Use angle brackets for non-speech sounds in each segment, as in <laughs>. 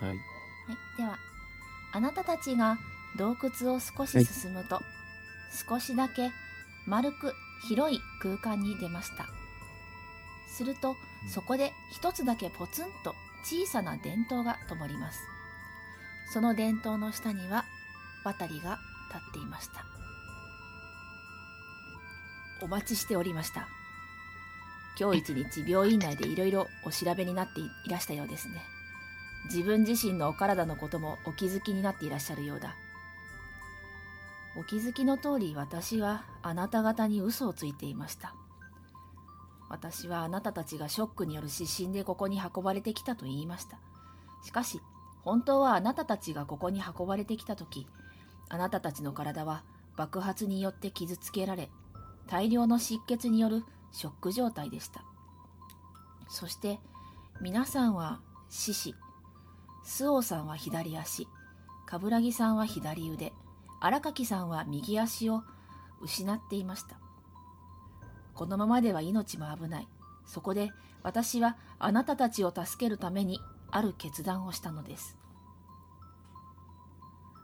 はい。はい、ではあなたたちが洞窟を少し進むと、少しだけ丸く広い空間に出ました。するとそこで一つだけポツンと小さな電灯が灯ります。その電灯の下には渡りが立っていました。お待ちしておりました。今日一日病院内でいろいろお調べになっていらしたようですね自分自身のお体のこともお気づきになっていらっしゃるようだ。お気づきの通り私はあなた方に嘘をついていました。私はあなたたちがショックによる失神でここに運ばれてきたと言いました。しかし本当はあなたたちがここに運ばれてきた時あなたたちの体は爆発によって傷つけられ大量の失血によるショック状態でした。そして皆さんは四肢周防さんは左足。冠城さんは左腕。荒垣さんは右足を失っていました。このままでは命も危ない。そこで私はあなたたちを助けるためにある決断をしたのです。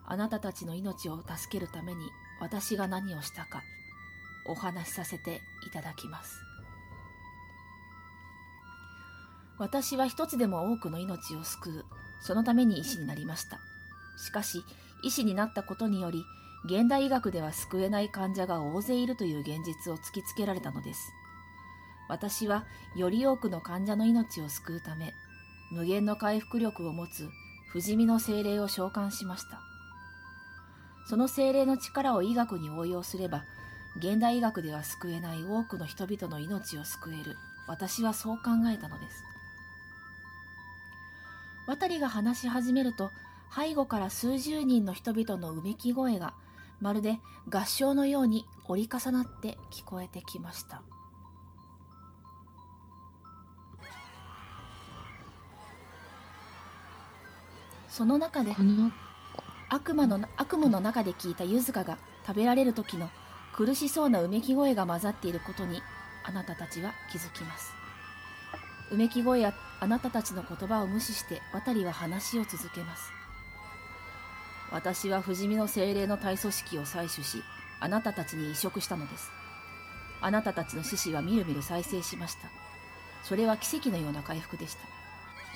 あなたたちの命を助けるために私が何をしたかお話しさせていただきます。私は一つでも多くの命を救う。そのために医師になりました。しかし医師になったことにより現代医学では救えない患者が大勢いるという現実を突きつけられたのです。私はより多くの患者の命を救うため無限の回復力を持つ不死身の精霊を召喚しました。その精霊の力を医学に応用すれば現代医学では救えない多くの人々の命を救える。私はそう考えたのです。渡りが話し始めると背後から数十人の人々のうめき声がまるで合唱のように折り重なって聞こえてきました。その中で悪魔の悪夢の中で聞いた柚香が食べられる時の苦しそうなうめき声が混ざっていることにあなたたちは気づきます。うめき声やあなたたちの言葉を無視して渡りは話を続けます。私は不死身の精霊の体組織を採取しあなたたちに移植したのです。あなたたちの獅子はみるみる再生しました。それは奇跡のような回復でした。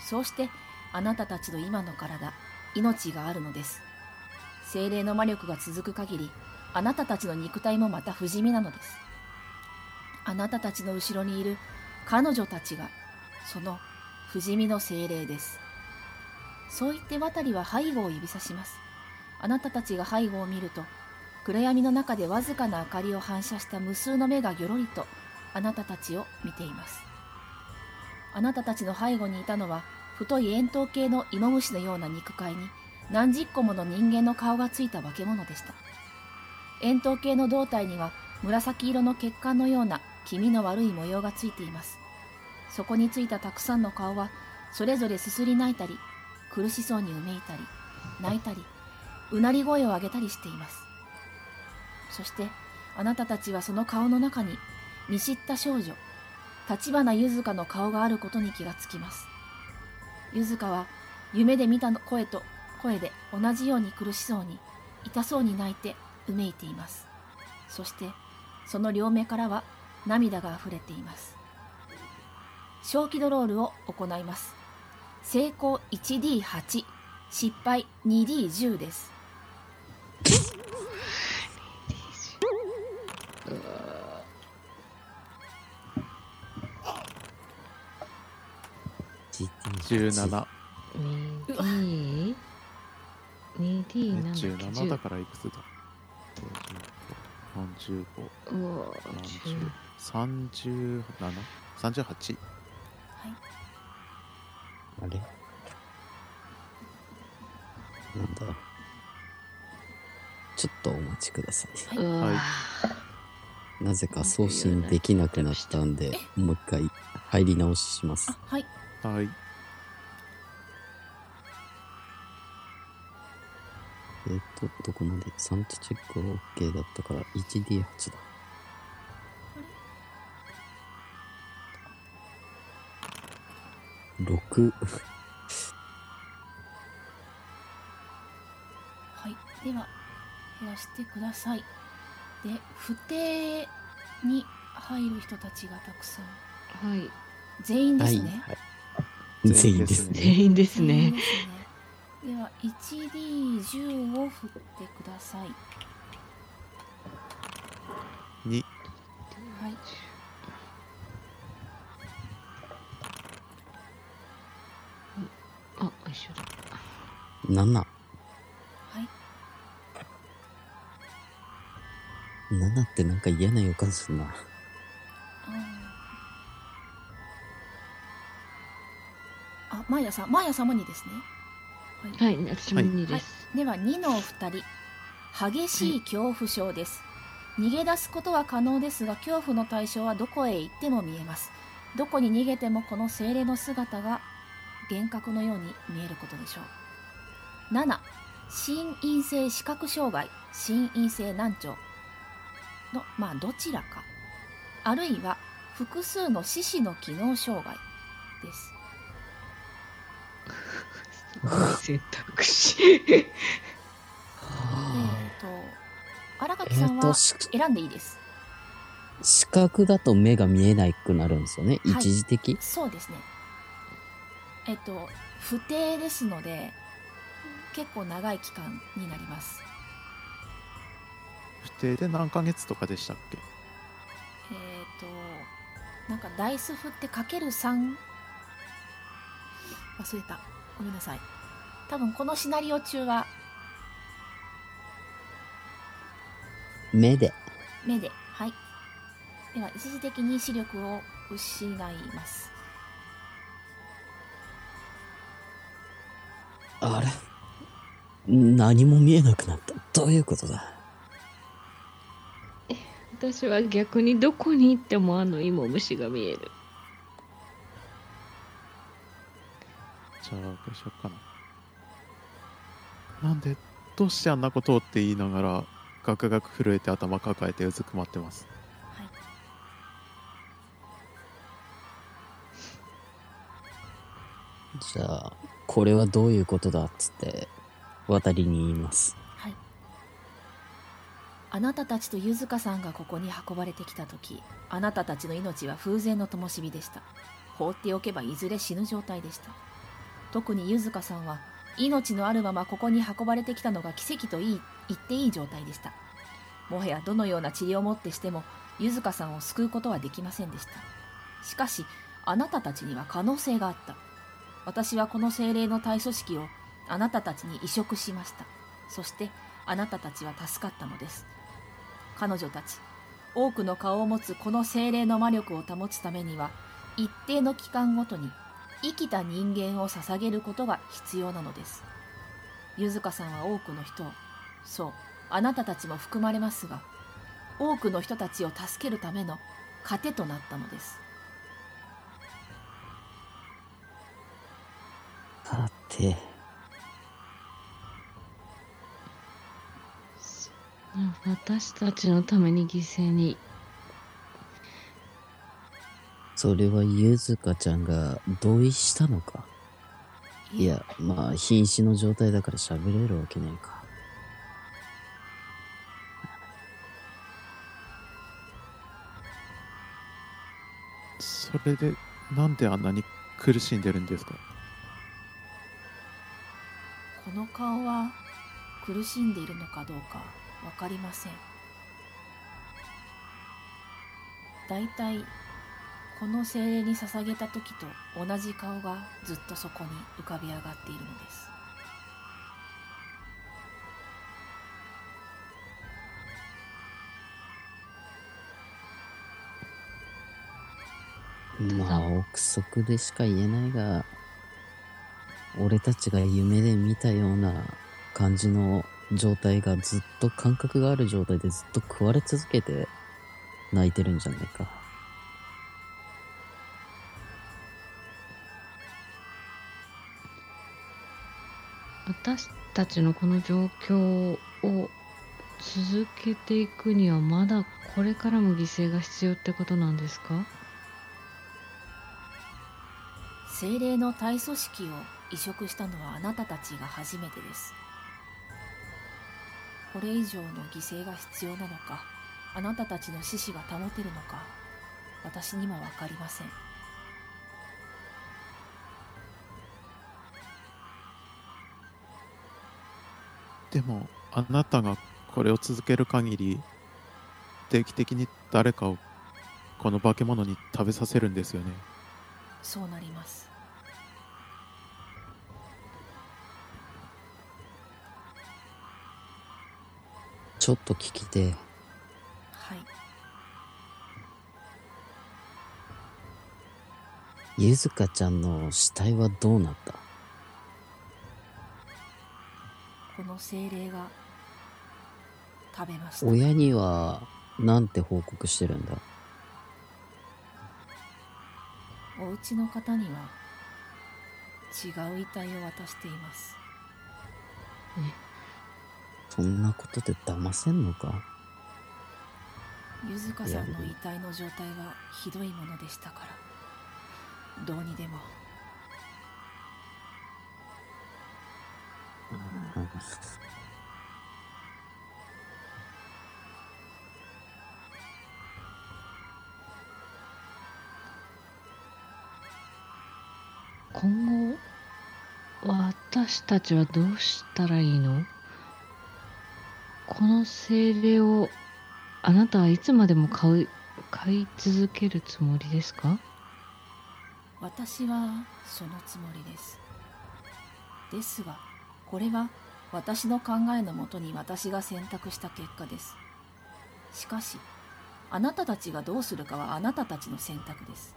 そうしてあなたたちの今の体命があるのです。精霊の魔力が続く限りあなたたちの肉体もまた不死身なのです。あなたたちの後ろにいる彼女たちがその不死身の精霊です。そう言って渡りは背後を指さします。あなたたちが背後を見ると暗闇の中でわずかな明かりを反射した無数の目がぎょろりとあなたたちを見ています。あなたたちの背後にいたのは太い円筒形の芋虫のような肉塊に何十個もの人間の顔がついた化け物でした。円筒形の胴体には紫色の血管のような気味の悪い模様がついています。そこについたたくさんの顔はそれぞれすすり泣いたり苦しそうにうめいたり泣いたりうなり声を上げたりしています。そしてあなたたちはその顔の中に見知った少女立花柚香の顔があることに気がつきます。柚香は夢で見た声と声で同じように苦しそうに痛そうに泣いてうめいています。そしてその両目からは涙が溢れています。小気ドロールを行います。成功 1D8 失敗 2D10 です。17 2D 2D 17だからいくつだ？45うわ30 37?38? はいあれ？なんだ？ちょっとお待ちください。はいうわなぜか送信できなくなったんで、もう一回入り直ししますあ。はいはい。えっ、と、どこまで？サントチェックは OK だったから 1D8 だ。6はいでは減らしてください。で不定に入る人たちがたくさん。はい。全員ですはいね、全員ですね。全員です全員ね。ですね。では 1D10 を振ってください。2はいあ、一緒だ。7。はい。7ってなんか嫌な予感するな。あマーヤさんマーヤ様にですね。はい、私も2はい。です。、では2のお二人。激しい恐怖症です、逃げ出すことは可能ですが恐怖の対象はどこへ行っても見えます。どこに逃げてもこの精霊の姿が幻覚のように見えることでしょう7心因性視覚障害心因性難聴のまあどちらかあるいは複数の四肢の機能障害ですすごい選択肢。えっ、と荒垣さんは選んでいいです視覚だと目が見えなくなるんですよね。はい一時的？そうですねえっと不定ですので結構長い期間になります。不定で何ヶ月とかでしたっけ？えっ、となんかダイス振ってかける3忘れた。ごめんなさい。多分このシナリオ中は目で。目で。はい。では一時的に視力を失います。あれ？何も見えなくなった。どういうことだ？私は逆にどこに行ってもあの芋虫が見える。じゃあどうしようかななんでどうしてあんなことをって言いながらガクガク震えて頭抱えてうずくまってます？はいじゃあ、これはどういうことだっつって、渡りに言います。はい。あなたたちとゆずかさんがここに運ばれてきた時あなたたちの命は風前の灯火でした。放っておけばいずれ死ぬ状態でした。特にゆずかさんは命のあるままここに運ばれてきたのが奇跡といい言っていい状態でした。もはやどのような治療をもってしてもゆずかさんを救うことはできませんでした。しかしあなたたちには可能性があった。私はこの精霊の体組織をあなたたちに移植しました。そしてあなたたちは助かったのです。彼女たち多くの顔を持つこの精霊の魔力を保つためには一定の期間ごとに生きた人間を捧げることが必要なのです。ゆずかさんは多くの人をそうあなたたちも含まれますが多くの人たちを助けるための糧となったのです。さて、私たちのために犠牲に。それはゆずかちゃんが同意したのか？いや、まあ、瀕死の状態だから喋れるわけねえか。それでなんであんなに苦しんでるんですか？この顔は苦しんでいるのかどうかわかりません。だいたいこの精霊に捧げた時と同じ顔がずっとそこに浮かび上がっているのです。まあ、憶測でしか言えないが、俺たちが夢で見たような感じの状態がずっと感覚がある状態でずっと食われ続けて泣いてるんじゃないか。私たちのこの状況を続けていくにはまだこれからも犠牲が必要ってことなんですか？精霊の体組織を移植したのはあなたたちが初めてですこれ以上の犠牲が必要なのかあなたたちの志士が保てるのか私にも分かりません。でもあなたがこれを続ける限り定期的に誰かをこの化け物に食べさせるんですよね。そうなりますちょっと聞きてえ。はい。ゆずかちゃんの死体はどうなった？この精霊が食べました。親にはなんて報告してるんだ？お家の方には違う遺体を渡していますそんなことで騙せんのか？ゆずかさんの遺体の状態はひどいものでしたから。どうにでも。今後私たちはどうしたらいいのこの精霊をあなたはいつまでも買う買い続けるつもりですか？私はそのつもりです。ですがこれは私の考えのもとに私が選択した結果です。しかしあなたたちがどうするかはあなたたちの選択です。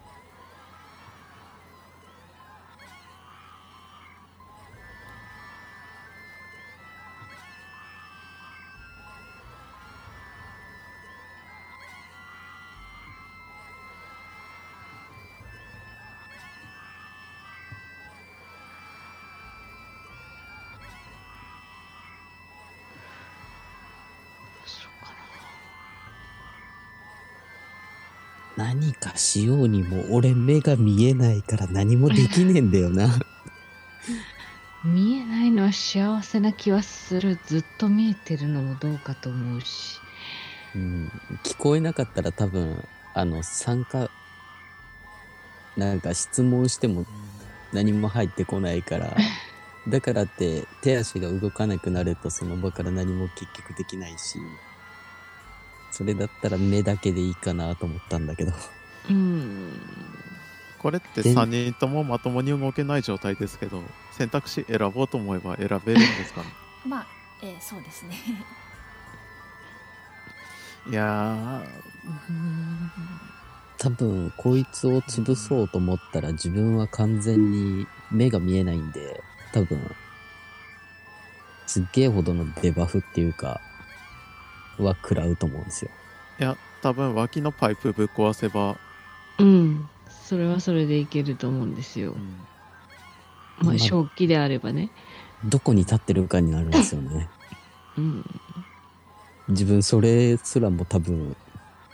しようにも俺目が見えないから何もできねえんだよな。な <laughs> 見えないのは幸せな気はするずっと見えてるのもどうかと思うしうん、聞こえなかったら多分、あの、参加、なんか質問しても何も入ってこないから、<laughs> だからって手足が動かなくなるとその場から何も結局できないし、それだったら目だけでいいかなと思ったんだけど。うん。これってで3人ともまともに動けない状態ですけど選択肢選ぼうと思えば選べるんですかね？<laughs> まあえーそうですね。<laughs> いやー。多分、こいつを潰そうと思ったら自分は完全に目が見えないんで、多分、すっげえほどのデバフっていうか、は食らうと思うんですよ。いや多分脇のパイプぶっ壊せば、うん。それはそれでいけると思うんですよ。うん。まあま正気であればね。どこに立ってるかになるんですよね。うん。自分それすらも多分、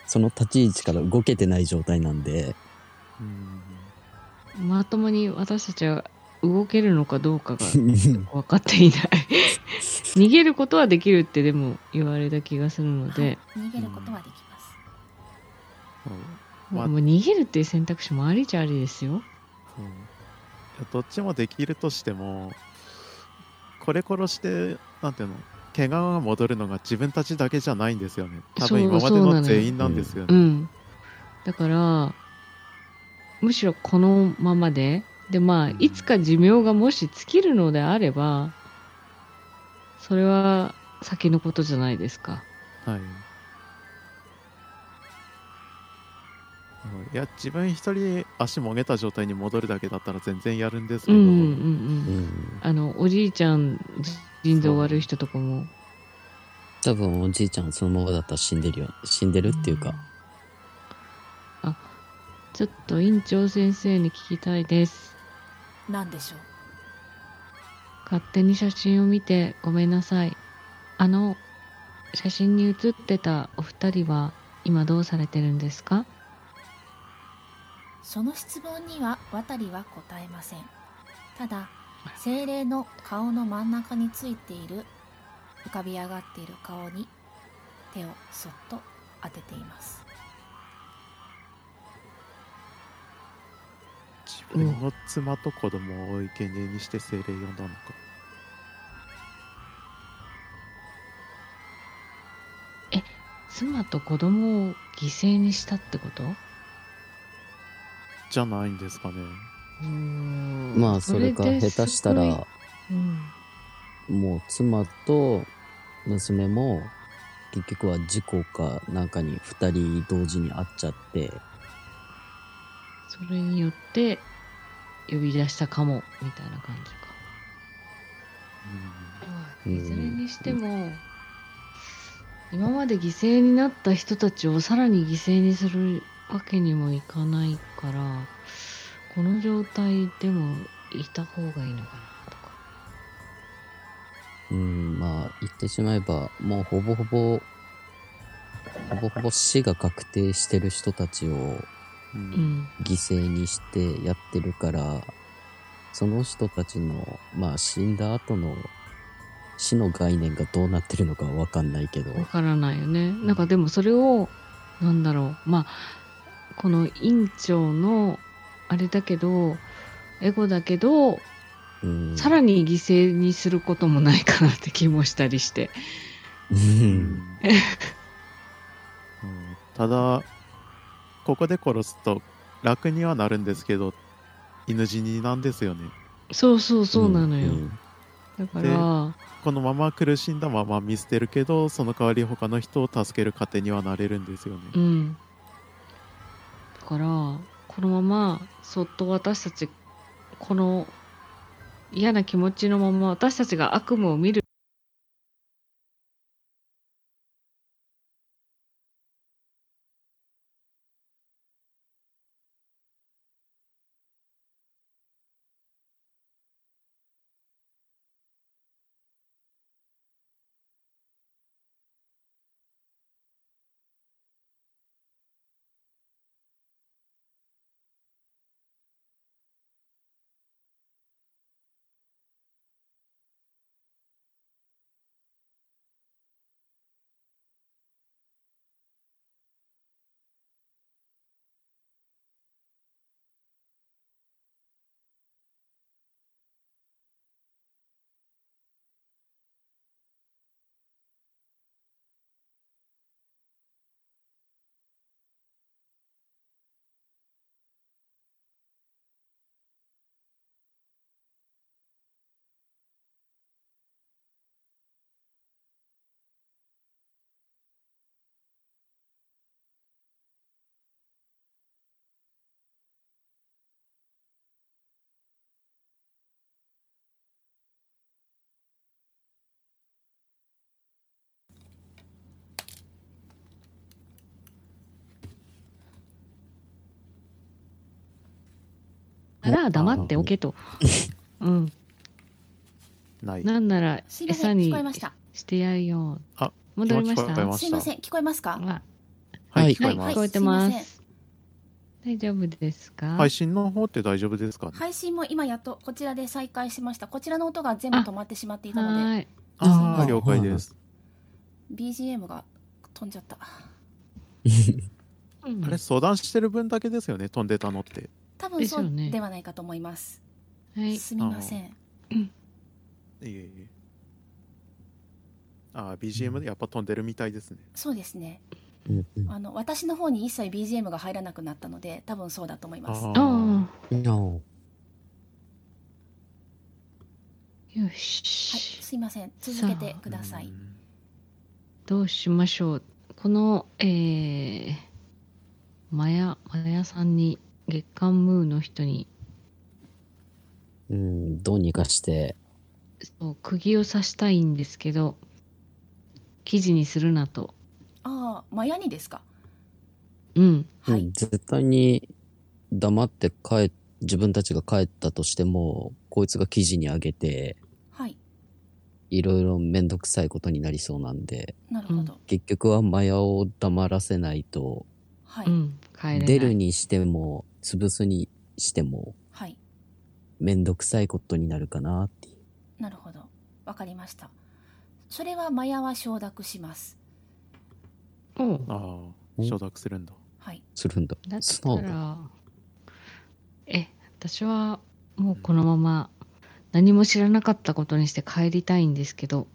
その立ち位置から動けてない状態なんで、うんまともに私たちは動けるのかどうかが分かっていない。<laughs> 逃げることはできるってでも言われた気がするので、逃げることはできます。うんまあもう逃げるっていう選択肢もありちゃありですよ。う。んどっちもできるとしてもこれ殺してなんていうの怪我が戻るのが自分たちだけじゃないんですよね。多分今までの全員なんですよね。うんだからむしろこのままででまあいつか寿命がもし尽きるのであればそれは先のことじゃないですか。はいうん。いや自分一人足もげた状態に戻るだけだったら全然やるんですけど、うんうんうんうん。あのおじいちゃん腎臓悪い人とかも。多分おじいちゃんそのままだったら死んでるよ。死んでるっていうか、あちょっと院長先生に聞きたいです。なんでしょう？勝手に写真を見てごめんなさい。あの写真に写ってたお二人は今どうされてるんですか？その質問には渡りは答えません。ただ精霊の顔の真ん中についている浮かび上がっている顔に手をそっと当てています。自分の妻と子供を生贄にして精霊呼んだのか。妻と子供を犠牲にしたってこと？じゃないんですかね。まあ、それか下手したら、うん、もう妻と娘も、結局は事故かなんかに二人同時に会っちゃって、それによって呼び出したかもみたいな感じか。うん。いずれにしても、今まで犠牲になった人たちをさらに犠牲にするわけにもいかないからこの状態でもいた方がいいのかなとか。うん、まあ、言ってしまえば、もうほぼほぼ、ほぼほぼ死が確定してる人たちをううんん犠牲にしてやってるから、その人たちの、まあ死んだ後の死の概念がどうなってるのかはわかんないけど、わからないよね。なんかでもそれをなんだろう。まあこの院長のあれだけどエゴだけどうん、さらに犠牲にすることもないかなって気もしたりして。ううん。ん、うんただここで殺すと楽にはなるんですけど犬死になんですよね。そうそうそうなのよ、んだからこのまま苦しんだまま見捨てるけどその代わり他の人を助ける糧にはなれるんですよね。うん。だからこのままそっと私たちこの嫌な気持ちのまま私たちが悪夢を見るなら黙っておけと。うん。ない。なんなら餌にしてやるよ。あ戻りました？すいません聞こえますか？あはい、はい聞こえます、聞こえてます。はいす大丈夫ですか？配信の方って大丈夫ですか？ね、配信も今やっとこちらで再開しました。こちらの音が全部止まってしまっていたので。はい。ああ了解です、BGM が飛んじゃった。<laughs> うん。あれ相談してる分だけですよね飛んでたのって多分そうではないかと思います。はい。すみません。いえいえ。ああ BGM でやっぱ飛んでるみたいですね。そうですね。あの私の方に一切 BGM が入らなくなったので多分そうだと思います。ああよはいし。すいません。続けてください。うんどうしましょう。この、えー、マヤ、マヤさんに、月刊ムーの人に、うん、どうにかして、そう釘を刺したいんですけど、記事にするなと。ああマヤにですか？うん。はいうん、絶対に黙って帰、自分たちが帰ったとしても、こいつが記事に上げて、はいいろいろめんどくさいことになりそうなんで、なるほど、結局はマヤを黙らせないと、はい、うん。帰れない。出るにしても、潰すにしても、はい。めんどくさいことになるかなっていう。なるほど。わかりました。それはマヤは承諾します。おうああお承諾するんだ。はい。するんだ。だっ。たら、え、私はもうこのまま何も知らなかったことにして帰りたいんですけど、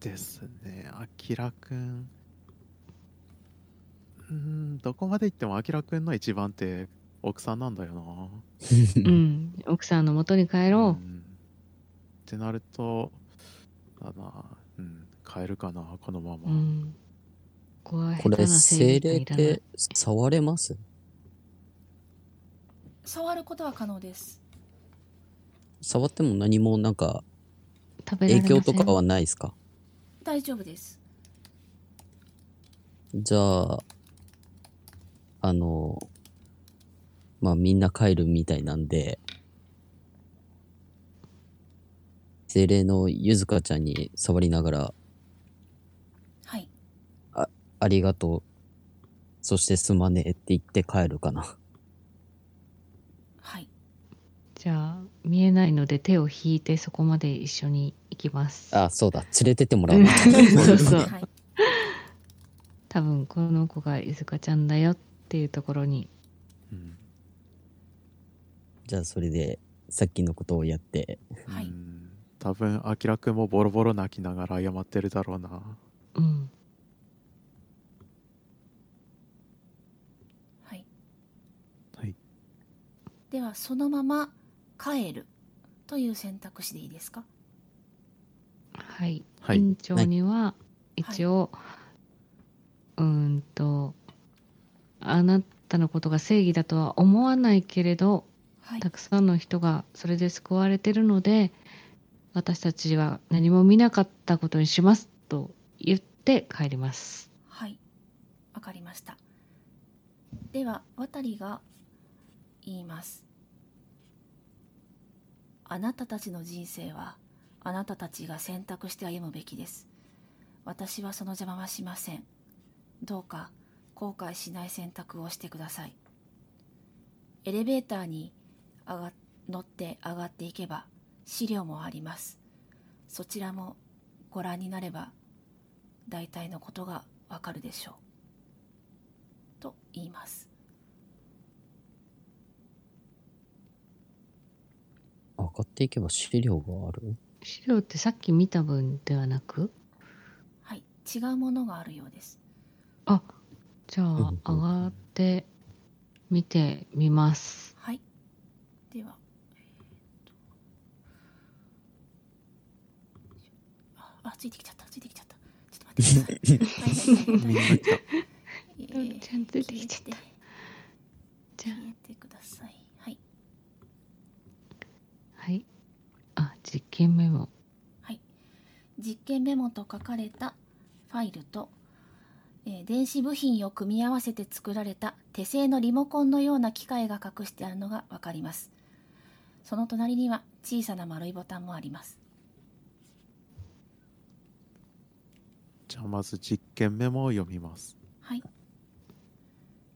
ですね。あきらくんうーんどこまで行ってもあきらくんの一番って奥さんなんだよな。うん、奥さんの元に帰ろん。ってなるとだなうん帰るかなこのまう。ま、うん。ここれ、精霊って触れます？触ることは可能です。触っても何もなんか影響とかはないですか？大丈夫です。じゃあ、あの、まあみんな帰るみたいなんで、精霊のゆずかちゃんに触りながら、はいありがとう、そしてすまねえって言って帰るかな。はいじゃあ、見えないので手を引いてそこまで一緒に行きます。あ、そうだ、連れてってもらう。<laughs> そうそう。はい多分この子がゆずかちゃんだよっていうところに。うん。じゃあそれで、さっきのことをやって、はい。うん。多分あきらくんもボロボロ泣きながら謝ってるだろうな。うん。はい。はい。ではそのまま帰るという選択肢でいいですか？はい。はい。院長には一応、うーんと、あなたのことが正義だとは思わないけれど、はい。たくさんの人がそれで救われてるので、私たちは何も見なかったことにしますと言って帰ります。はい。わかりました。では渡りが言います。あなたたちの人生はあなたたちが選択して歩むべきです。私はその邪魔はしません。どうか後悔しない選択をしてください。エレベーターに上が乗って上がっていけば資料もあります。そちらもご覧になれば大体のことがわかるでしょう。と言います。上がっていけば資料がある？資料ってさっき見た分ではなく？はい違うものがあるようです。あ、じゃあ上がって見てみます。はい。では。ああついてきちゃった。ついてきちゃった。ちょっと待ってください。はいはいちゃんと出てきちゃった。じゃ消えてください。はい。あ、はい。あ、実験メモ。はい、実験メモと書かれたファイルと、えー電子部品を組み合わせて作られた手製のリモコンのような機械が隠してあるのがわかります。その隣には小さな丸いボタンもあります。じゃあまず実験メモを読みます。はい。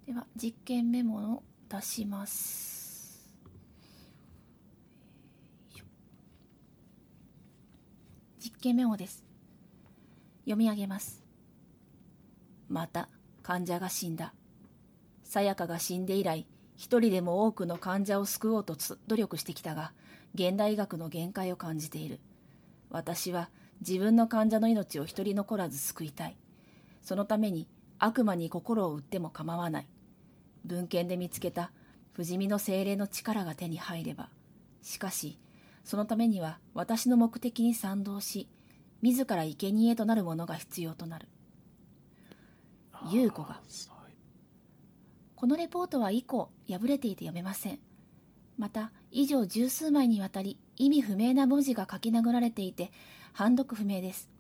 では実験メモを出します。実験メモです。読み上げますまた患者が死んだ。さやかが死んで以来一人でも多くの患者を救おうと努力してきたが現代医学の限界を感じている。私は自分の患者の命を一人残らず救いたい。そのために悪魔に心を売っても構わない。文献で見つけた不死身の精霊の力が手に入ればしかしそのためには私の目的に賛同し自ら生贄となるものが必要となる。優子が。このレポートは以降破れていて読めません。また以上十数枚にわたり意味不明な文字が書き殴られていて判読不明です。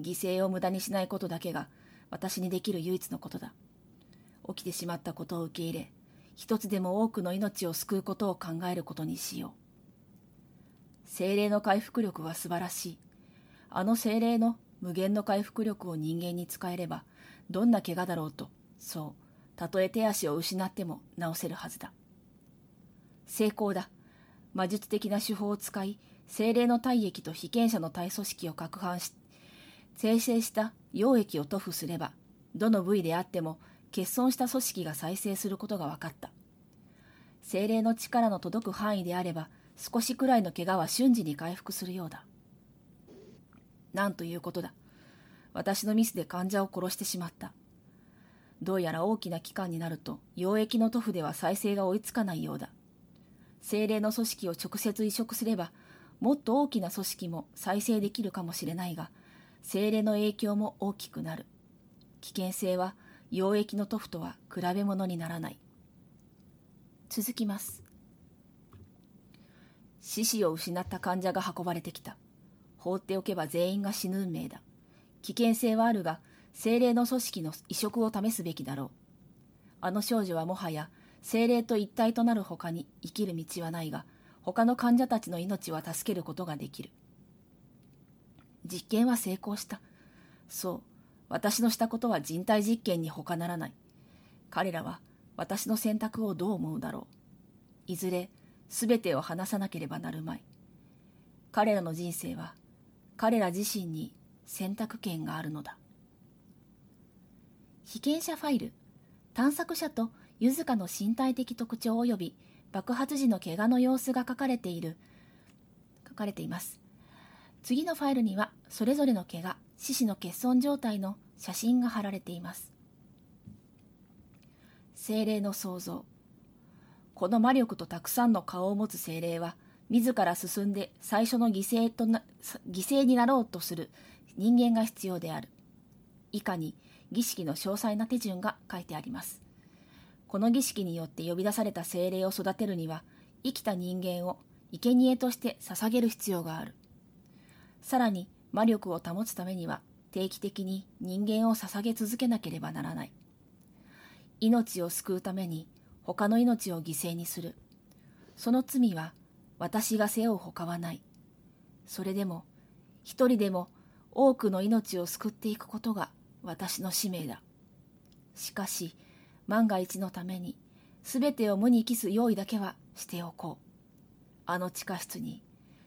犠牲を無駄にしないことだけが私にできる唯一のことだ。起きてしまったことを受け入れ一つでも多くの命を救うことを考えることにしよう。精霊の回復力は素晴らしい。あの精霊の無限の回復力を人間に使えればどんな怪我だろうとそうたとえ手足を失っても治せるはずだ。成功だ。魔術的な手法を使い精霊の体液と被験者の体組織を攪拌し生成した溶液を塗布すればどの部位であっても欠損した組織が再生することが分かった。精霊の力の届く範囲であれば少しくらいの怪我は瞬時に回復するようだ。なんということだ。私のミスで患者を殺してしまった。どうやら大きな期間になると溶液の塗布では再生が追いつかないようだ。精霊の組織を直接移植すればもっと大きな組織も再生できるかもしれないが精霊の影響も大きくなる。危険性は溶液の塗布とは比べ物にならない。続きます。四肢を失った患者が運ばれてきた。放っておけば全員が死ぬ運命だ。危険性はあるが精霊の組織の移植を試すべきだろう。あの少女はもはや精霊と一体となる他に生きる道はないが他の患者たちの命は助けることができる。実験は成功した。そう。私のしたことは人体実験に他ならない。彼らは私の選択をどう思うだろう。いずれ全てを話さなければなるまい。彼らの人生は彼ら自身に選択権があるのだ。被験者ファイル探索者とゆずかの身体的特徴及び爆発時の怪我の様子が書かれている書かれています。次のファイルにはそれぞれの怪我四肢の欠損状態の写真が貼られています。精霊の創造。この魔力とたくさんの顔を持つ精霊は自ら進んで最初の犠牲とな犠牲になろうとする人間が必要である。以下に儀式の詳細な手順が書いてあります。この儀式によって呼び出された精霊を育てるには生きた人間を生贄として捧げる必要がある。さらに魔力を保つためには定期的に人間を捧げ続けなければならない。命を救うために他の命を犠牲にする。その罪は私が背負うほかはない。それでも一人でも多くの命を救っていくことが私の使命だ。しかし万が一のために全てを無に帰す用意だけはしておこう。あの地下室に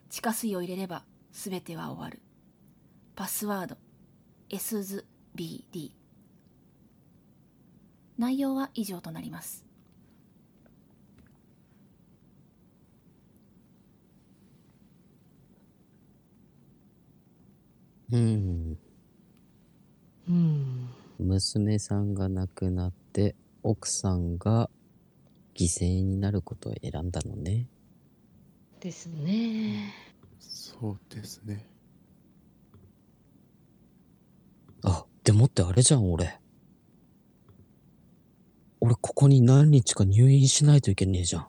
地下水を入れれば全ては終わる。パスワード SZBD 内容は以上となります。うん。うん。娘さんが亡くなって、奥さんが犠牲になることを選んだのね。ですね。そうですね。あ、でもってあれじゃん、俺。俺、ここに何日か入院しないといけねえじゃん。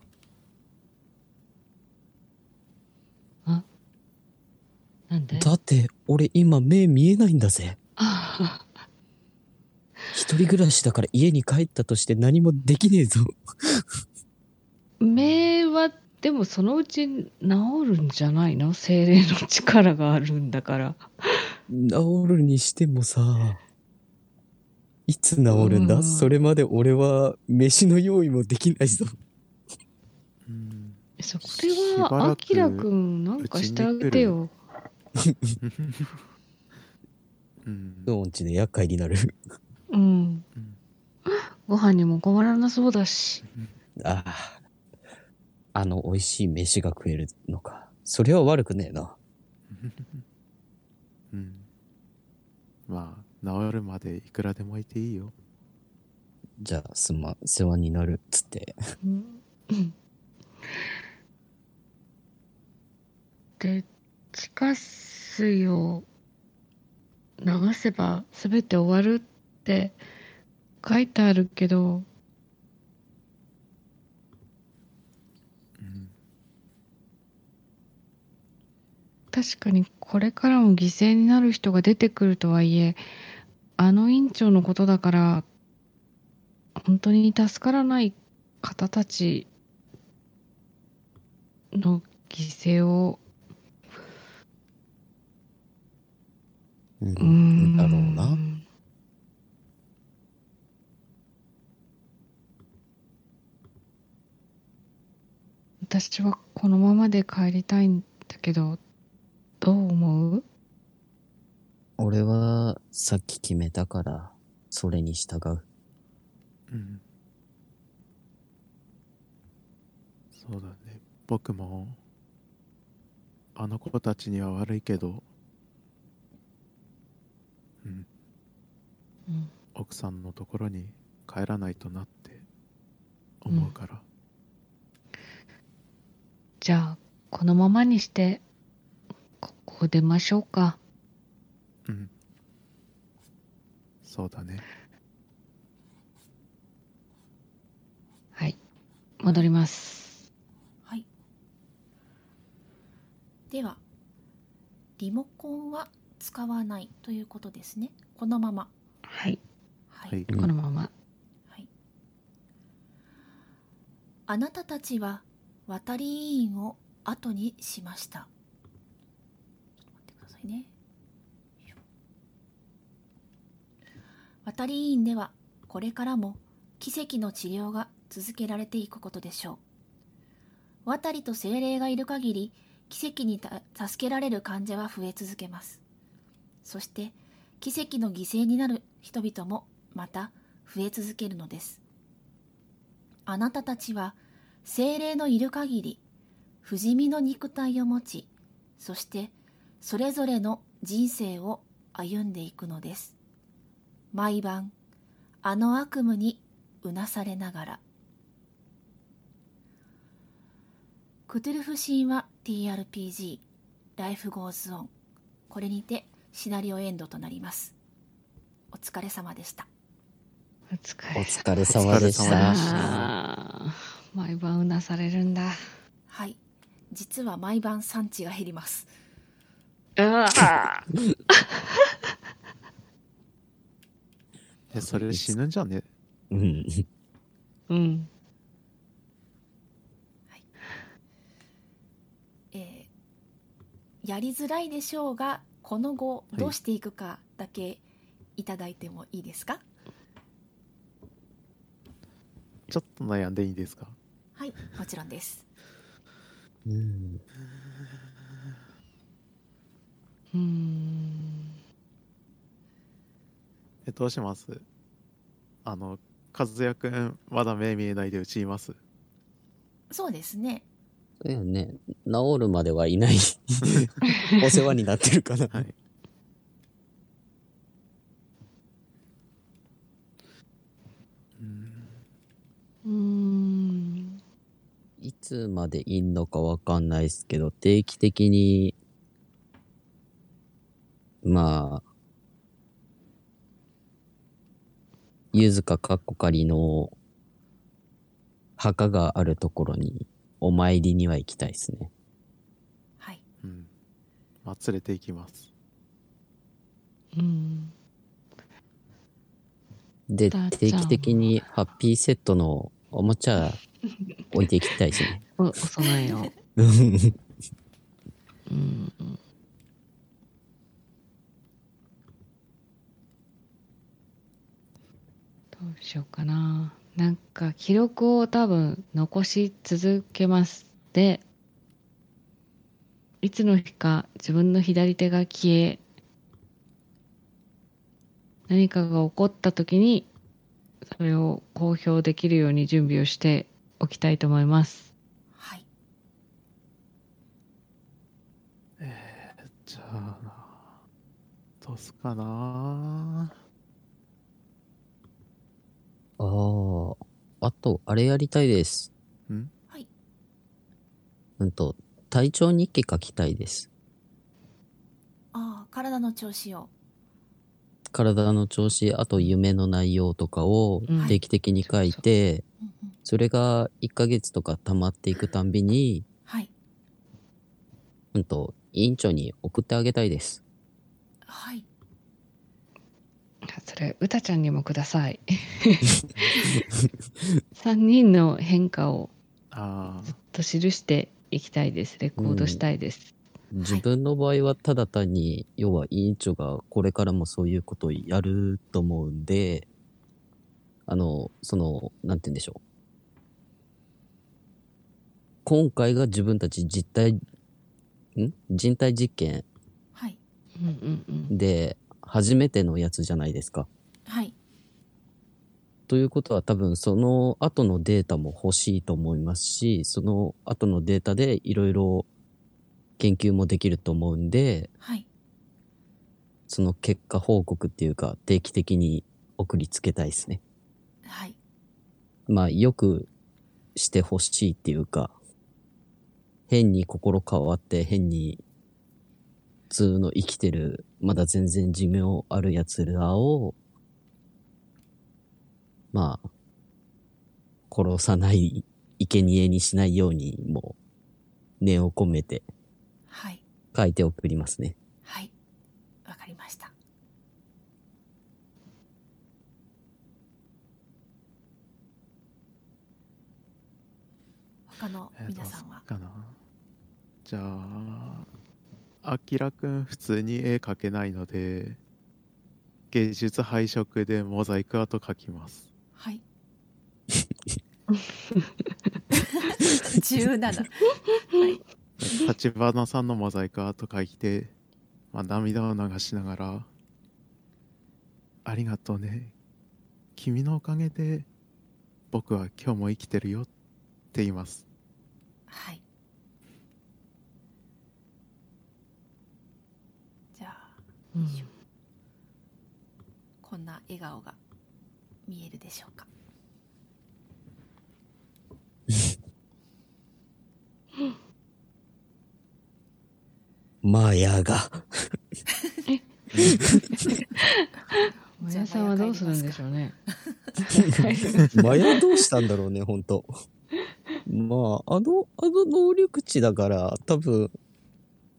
なんで？だって、俺今目見えないんだぜ。あ一人暮らしだから家に帰ったとして何もできねえぞ。目は、でもそのうち治るんじゃないの？精霊の力があるんだから。治るにしてもさ、いつ治るんだ、うんそれまで俺は飯の用意もできないぞ。うん。そこれは、あくきらくん、なんかしてあげてよ。うん。ドンチで厄介になる。うん。うん。ご飯にも困らなそうだし。ああ。あの美味しい飯が食えるのか。それは悪くねえな。うん。まあ、治るまでいくらでもいていいよ。じゃあ、すま、世話になるっつって。うん。で、地下水を流せば全て終わるって書いてあるけど、うん。確かにこれからも犠牲になる人が出てくるとはいえ、あの院長のことだから、本当に助からない方たちの犠牲を、うん。だろうな。私はこのままで帰りたいん。だけど、どう思う俺はさっき決めたから、それに従う。うん。そうだね僕もあの子たちには悪いけどうんうん。奥さんのところに帰らないとなって思うから、じゃあ、このままにして、ここを出ましょうか。うんそうだねはい。戻ります。はいではリモコンは使わないということですねこのままはい。はい、このまま。はい。あなたたちは渡り委員を後にしました。ちょっと待ってくださいね。渡り委員ではこれからも奇跡の治療が続けられていくことでしょう。渡りと精霊がいる限り奇跡にた助けられる患者は増え続けます。そして奇跡の犠牲になる人々もまた増え続けるのです。あなたたちは精霊のいる限り不死身の肉体を持ちそしてそれぞれの人生を歩んでいくのです。毎晩あの悪夢にうなされながら。クトゥルフ神話 TRPG Life Goes On これにてシナリオエンドとなります。お疲れ様でしたお疲れ様でしたで。したあー毎晩うなされるんだ。はい実は毎晩産地が減りますうわえそれで死ぬんじゃね？うん。うん。えーやりづらいでしょうがこの後いどうしていくかだけいただいてもいいですか？ちょっと悩んでいいですか？はいもちろんですうん。うーん。えどうします？あの和也くんまだ目見えないでうちいます？そうですねそうよね。治るまではいない。<laughs> <laughs> お世話になってるから。はいうーん。いつまでいんのかわかんないですけど、定期的に、まあ、ゆずかかっこかりの墓があるところにお参りには行きたいですね。はいうんまあ連れて行きますうん。で、定期的にハッピーセットのおもちゃ置いていきたいですね。<laughs> お、お供えを。<laughs> うんうん。どうしようかな。なんか記録を多分残し続けます。で、いつの日か自分の左手が消え、何かが起こった時に、それを公表できるように準備をしておきたいと思います。はいじゃあなどうすかな？ああ、あと、あれやりたいです。ん？はいうんと、体調日記書きたいです。ああ体の調子を体の調子、あと夢の内容とかをうん定期的に書いて、それが1ヶ月とか溜まっていくたんびに、はいうんと、委員長に送ってあげたいです。はいそれ、うたちゃんにもください。<laughs> 3人の変化をああと記していきたいです。レコードしたいです。自分の場合はただ単に、要は委員長がこれからもそういうことをやると思うんで、あの、その、なんて言うんでしょう。今回が自分たち実体、ん？人体実験はい。で初めてのやつじゃないですか。はいということは多分その後のデータも欲しいと思いますし、その後のデータでいろいろ研究もできると思うんで、はいその結果報告っていうか定期的に送りつけたいですね。はいまあよくしてほしいっていうか、変に心変わって変に普通の生きてる、まだ全然寿命ある奴らを、まあ、殺さない、生贄にしないようにも、念を込めてはい書いて送りますね。はい。わかりました。他のえー皆さんは？かな。じゃああきらくん普通に絵描けないので芸術配色でモザイクアート描きます。はい。<laughs> 17はい立花さんのモザイクアート描いて、まあ、涙を流しながら「ありがとうね。君のおかげで僕は今日も生きてるよ」って言います。はい。じゃあうん。こんな笑顔が見えるでしょうか <laughs> マヤが。マヤさんはどうするんでしょうね。<laughs> マヤどうしたんだろうね、ほんと。まあ、あの、あの能力値だから、多分、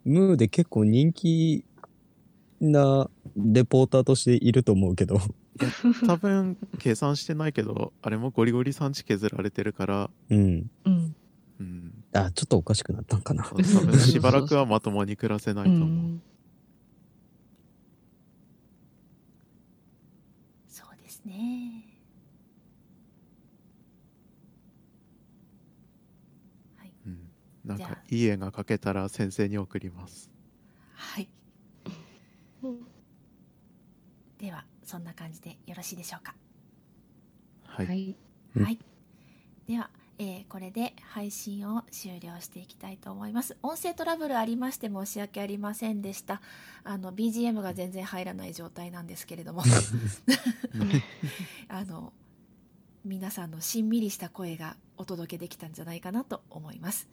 ムーで結構人気なレポーターとしていると思うけど。多分計算してないけどあれもゴリゴリ産地削られてるからうん。うん。うんあ、ちょっとおかしくなったんかな。多分しばらくはまともに暮らせないうと思う、ん。そうですね。はい。うん。なんじゃあ。かいい絵が描けたら先生に送ります。はい。ではそんな感じでよろしいでしょうか。はい、はい。うんはい。では、えーこれで配信を終了していきたいと思います。音声トラブルありまして申し訳ありませんでした。あの BGM が全然入らない状態なんですけれども、<laughs> あの皆さんのしんみりした声がお届けできたんじゃないかなと思います。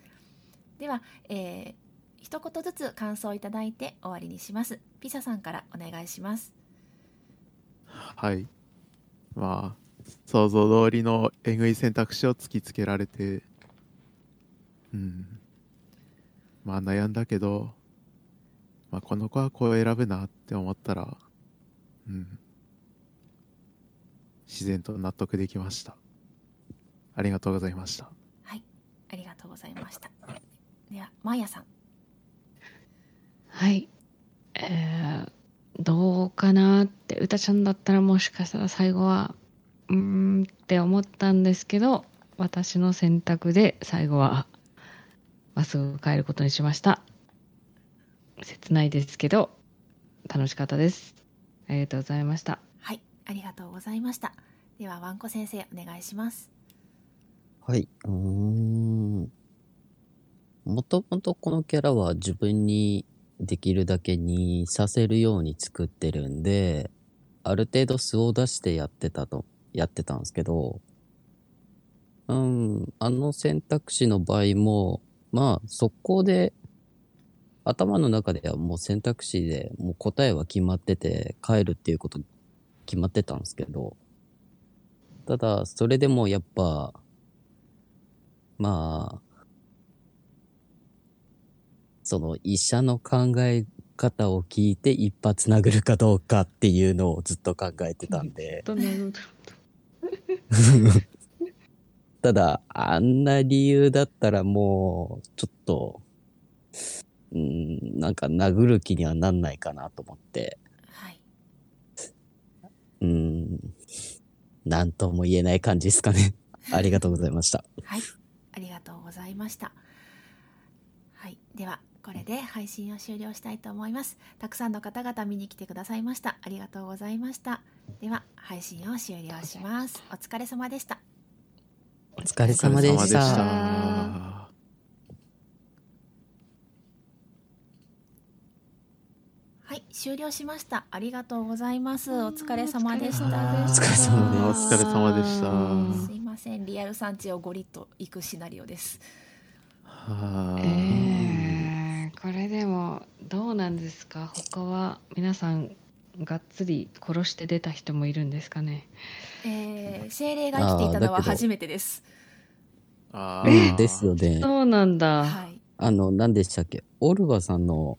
では、えー一言ずつ感想をいただいて終わりにします。ピサさんからお願いします。はい。まあ、想像通りのえぐい選択肢を突きつけられて、うん。まあ悩んだけど、まあこの子はこう選ぶなって思ったら、うん。自然と納得できました。ありがとうございました。はい、ありがとうございました。では、マーヤさん。はい。えー、どうかなって、歌ちゃんだったらもしかしたら最後は、うーんって思ったんですけど、私の選択で最後は、まっすぐ帰ることにしました。切ないですけど、楽しかったです。ありがとうございました。はい、ありがとうございました。では、ワンコ先生、お願いします。はい。うーん。もともとこのキャラは自分にできるだけにさせるように作ってるんで、ある程度素を出してやってたと、やってたんですけど、うん、あの選択肢の場合も、まあ、速攻で、頭の中ではもう選択肢でもう答えは決まってて、帰るっていうこと決まってたんですけど、ただ、それでもやっぱ、まあ、その医者の考え方を聞いて一発殴るかどうかっていうのをずっと考えてたんで、<laughs> ただ、あんな理由だったらもう、ちょっと、うん、なんか殴る気にはなんないかなと思って、はい、うん、なんとも言えない感じですかね。<laughs> ありがとうございました。はい、ありがとうございました。ではこれで配信を終了したいと思います。たくさんの方々見に来てくださいました。ありがとうございました。では配信を終了します。お疲れ様でした。お疲れ様でした。はい終了しました。ありがとうございます。お疲れ様でした。お疲お疲れ様ですお疲れ様でした。すいません。リアル産地をゴリッと行くシナリオです。はあ、えー、これでもどうなんですか？他は皆さんがっつり殺して出た人もいるんですかね？えー、精霊が生きていたのは初めてです。あうーん、ですよね。そうなんだ、はい。あの、何でしたっけ？オルバさんの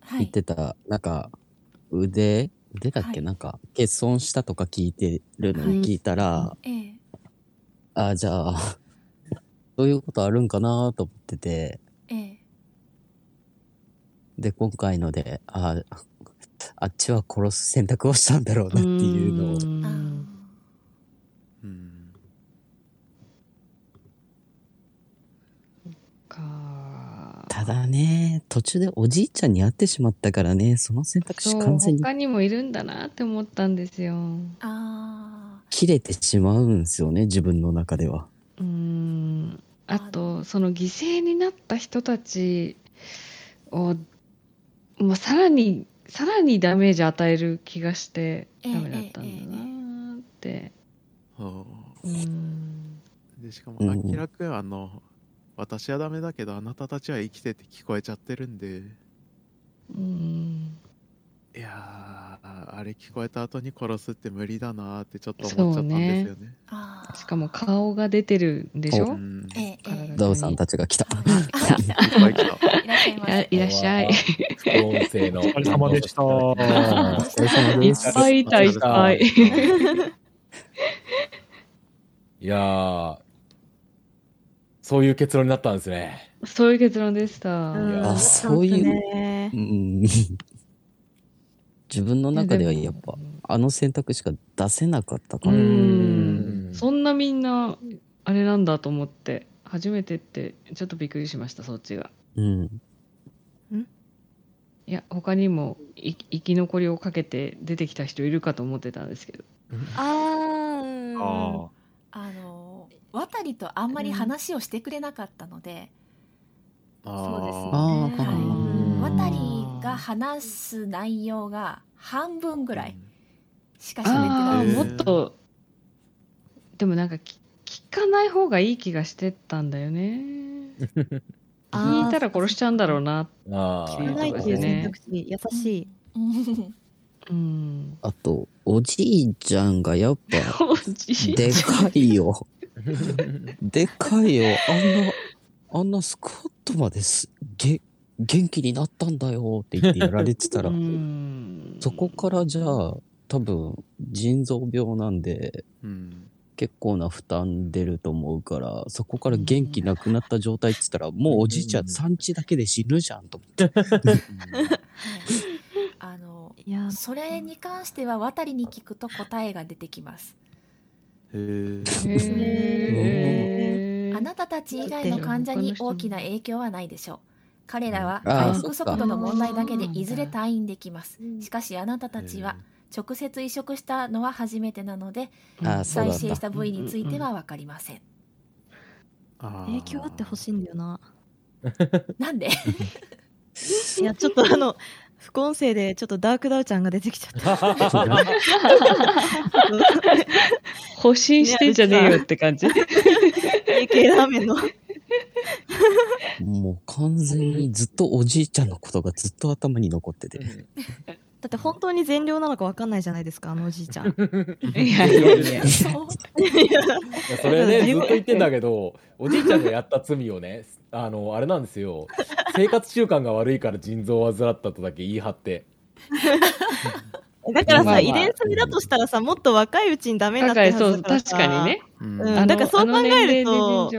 はい。言ってた、なんか、腕腕だっけ、はい。なんか、欠損したとか聞いてるのを聞いたら、えーあ、じゃあ、<laughs> そういうことあるんかなと思ってて、えーで、今回ので、あ、あっちは殺す選択をしたんだろうなっていうのを、うん。か。ただね、途中でおじいちゃんに会ってしまったからね、その選択肢完全に他にもいるんだなって思ったんですよ。あ切れてしまうんですよね、自分の中では。うーん。あとその犠牲になった人たちをもうさらにさらにダメージ与える気がしてええダメだったんだなーって、あうーん。ーでしかもうん明らかにあの私はダメだけどあなたたちは生きてて聞こえちゃってるんで。うん。いやーあれ聞こえた後に殺すって無理だなーってちょっと思っちゃったんですよね。ーあー。しかも顔が出てるんでしおょ？うん。ダウさんたちが来た。来たいらっしゃいまいらせいらっしゃい。副音声の。おお疲れ様でした。お疲れ様いっです。ぱいいたいっぱい。いやー、そういう結論になったんですね。そういう結論でした。んあ、そういう、ねうん。自分の中ではやっぱ、あの選択しか出せなかったかうら。んそんなみんなあれなんだと思って初めてってちょっとびっくりしましたそっちがうん。いや他にもい生き残りをかけて出てきた人いるかと思ってたんですけど。あー、うん。ああの渡りとあんまり話をしてくれなかったので、あそうですね。ああ、はい。は渡りが話す内容が半分ぐらいしか喋ってああないもっとでもなんかき聞かない方がいい気がしてたんだよね <laughs> 聞いたら殺しちゃうんだろうな。あ聞かないっていう選択肢、優しい。うん。うんあと、おじいちゃんがやっぱ、<laughs> おじいでかいよ。<laughs> でかいよ。あんな、あんなスクワットまです、げ、元気になったんだよって言ってやられてたら。<laughs> う、ん。そこからじゃあ、多分、腎臓病なんで、うん結構な負担出ると思うから、そこから元気なくなった状態って言ったら、もうおじいちゃん産地だけで死ぬじゃんと思って。はいあのいや、それに関しては渡りに聞くと答えが出てきます。へえあなたたち以外の患者に大きな影響はないでしょう。彼らは回復速度の問題だけでいずれ退院できます。しかしあなたたちは直接移植したのは初めてなので再生した部位については分かりません影響あってほしいんだよな。<laughs> なんで？<laughs> いや、ちょっとあの、副音声でちょっとダークダウちゃんが出てきちゃった。<laughs> 保身してんじゃねえよって感じ AK ラーメンの。もう完全にずっとおじいちゃんのことがずっと頭に残ってて。だって本当に善良なのかわかんないじゃないですか、あのおじいちゃん。<laughs> いやいやいやそういやそれね、ずっと言ってんだけど、おじいちゃんがやった罪をね、あの、あれなんですよ。生活習慣が悪いから腎臓を患ったとだけ言い張って。だからさ、まあまあ遺伝性だとしたらさ、もっと若いうちにダメになってる確かにねうんだからそう考えると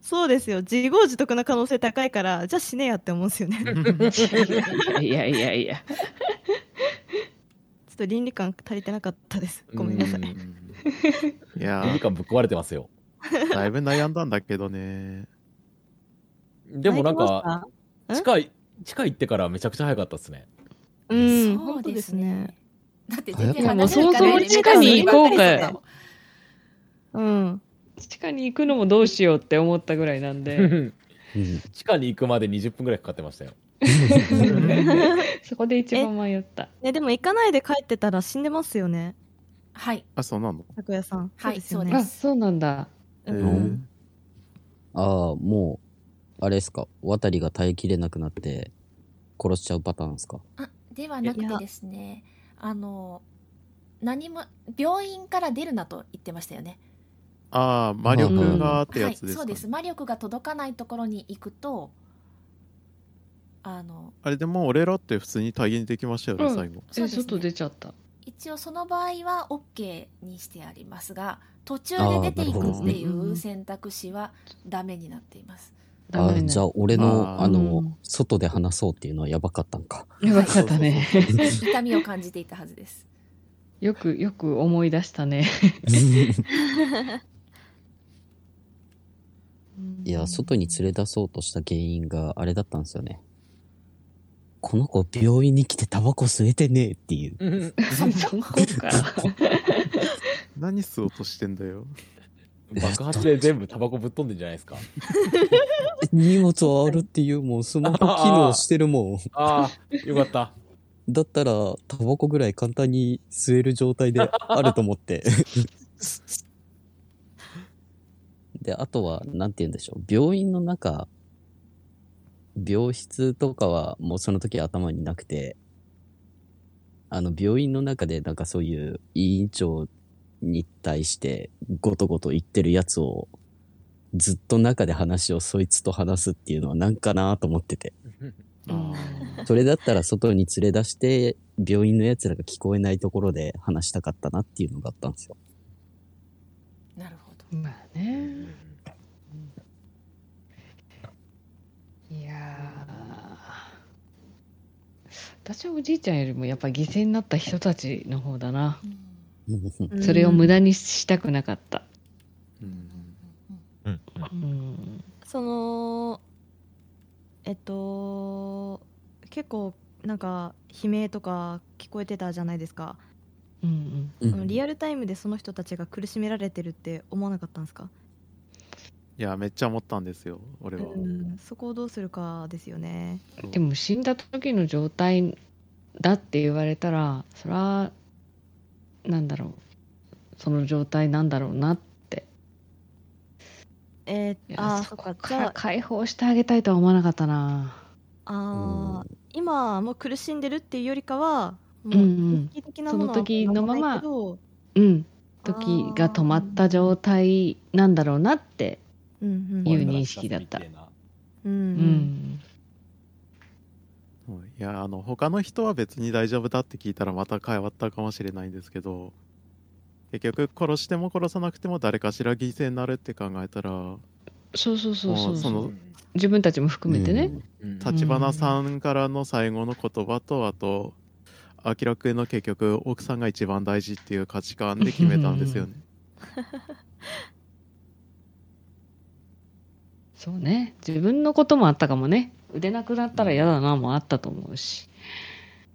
そうですよ。自業自得な可能性高いから、じゃあ死ねやって思うんですよね。<laughs> いやいやいやっと倫理観足りてなかったです。ごめんなさい。うんいや倫理観ぶっ壊れてますよ。だいぶ悩んだんだけどねでもなんか、地下い、地下行ってからめちゃくちゃ早かったっすね。うん、そうですね。。だって全然話もうそもそも地下に行こうかうん。地下に行くのもどうしようって思ったぐらいなんで、うん。地下に行くまで20分ぐらいかかってましたよ。<laughs> そこで一番迷った。ね、でも行かないで帰ってたら死んでますよね。はい。あそうなの？拓也さん。はいそうですよね。あ、そうなんだ。うへんーああ、もう、あれですか？渡りが耐えきれなくなって、殺しちゃうパターンですか？あではなくてですね、あの、何も、病院から出るなと言ってましたよね。ああ魔力がってやつですか、はい、そうです。魔力が届かないところに行くと、あの、あれでも俺らって普通に体現できましたよね、うん最後そうですねえ外出ちゃった。一応その場合は OK にしてありますが、途中で出ていくっていう選択肢はダメになっています。ダメねあじゃあ、俺の、あの、うん外で話そうっていうのはやばかったんか。やばかったね。痛みを感じていたはずです。よく、よく思い出したね。<laughs> いや、外に連れ出そうとした原因があれだったんですよね。この子病院に来てタバコ吸えてねえっていう。そこから。何吸おうとしてんだよ <laughs> 爆発で全部タバコぶっ飛んでんじゃないですか？荷物はあるっていうもん、スマホ機能してるもん。ああ、よかった。だったら、タバコぐらい簡単に吸える状態であると思って。で、あとは、なんて言うんでしょう。病院の中、病室とかはもうその時頭になくて、あの、病院の中でなんかそういう委員長に対してごとごと言ってるやつを、ずっと中で話をそいつと話すっていうのはなんかなと思ってて。<laughs> あそれだったら外に連れ出して、病院の奴らが聞こえないところで話したかったなっていうのがあったんですよ。なるほど。まあね。いやー私はおじいちゃんよりもやっぱ犠牲になった人たちの方だな。うん。それを無駄にしたくなかった。うん。うん。そのえっと結構なんか悲鳴とか聞こえてたじゃないですか、うんうん。あのリアルタイムでその人たちが苦しめられてるって思わなかったんですか、いやめっちゃ思ったんですよ俺は、うん、そこをどうするかですよねうん。でも死んだ時の状態だって言われたら、それは、なんだろう。その状態なんだろうなって。えーあーそこからゃあ解放してあげたいとは思わなかったな。あー今もう苦しんでるっていうよりかはもうんうん日記的なものはその時のままうん。時が止まった状態なんだろうなって。うんうん。いう認識だった。うんううん。ん。いやあの他の人は別に大丈夫だって聞いたらまた変わったかもしれないんですけど結局殺しても殺さなくても誰かしら犠牲になるって考えたらそうそうそうそうその自分たちも含めてね。うん。立花さんからの最後の言葉とあと明らくんの結局奥さんが一番大事っていう価値観で決めたんですよね <laughs> そうね。自分のこともあったかもね。腕なくなったら嫌だなもあったと思うし。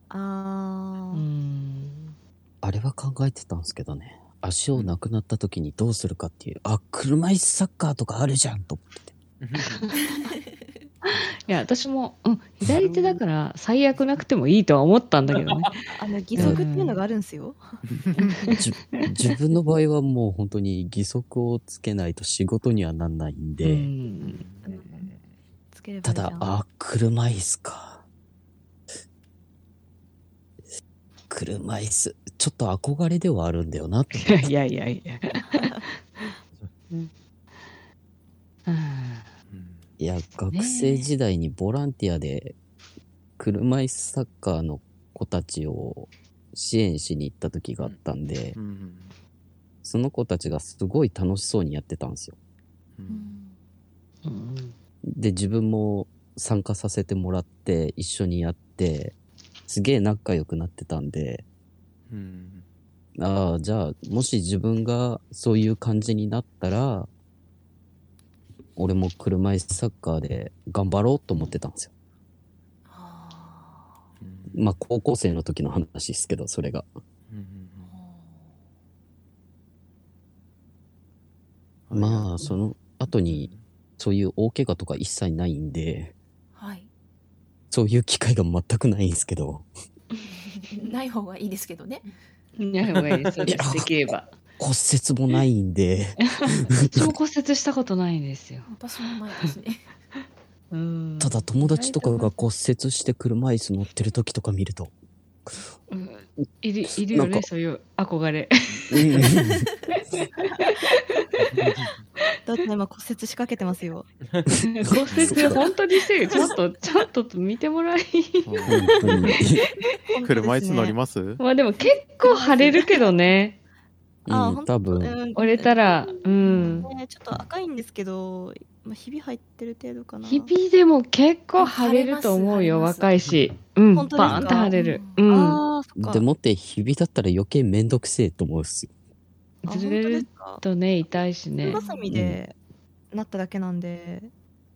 あうーん。あれは考えてたんですけどね。足をなくなった時にどうするかっていう、あ、車椅子サッカーとかあるじゃんと思ってて。<laughs> いや、私も、うん、左手だから最悪なくてもいいとは思ったんだけどね。<laughs> あの義足っていうのがあるんですよ、じ自分の場合はもう本当に義足をつけないと仕事にはなんないんで、うん。ただ、あ、車椅子か。車椅子。ちょっと憧れではあるんだよなって。<laughs> いやいやいや。うんうんいや、学生時代にボランティアで車椅子サッカーの子たちを支援しに行った時があったんでう、ん。その子たちがすごい楽しそうにやってたんですよ。で、自分も参加させてもらって一緒にやって、すげえ仲良くなってたんで、うん。ああ、じゃあ、もし自分がそういう感じになったら、俺も車椅子サッカーで頑張ろうと思ってたんですよ。まあ、高校生の時の話ですけど、それが。まあ、その後に、そういう大怪我とか一切ないんで、はいそういう機会が全くないんですけど、<laughs> ない方がいいですけどねない方がいいです。できれば。骨折もないんで、私も骨折したことないんですよ。私もないですねうん。ただ友達とかが骨折して車椅子乗ってる時とか見ると、うんいるいるよね、なんかそういう憧れ。<laughs> だって今骨折しかけてますよ。骨折本当にしてる。ちょっと、<laughs> ちょっと見てもらい。本当に。車椅子乗りまます？まあでも結構腫れるけどね。うん、あ本当？多分、うん折れたら、うん。ね、ちょっと赤いんですけど、まあ、ひび入ってる程度かな。日々でも結構腫れると思うよ、若いし。うん、バーンと腫れる。うん。でもってひびだったら余計めんどくせえと思うっすよ。あずれる本当ですか？とね、痛いしねバ。サミでなっただけなんで、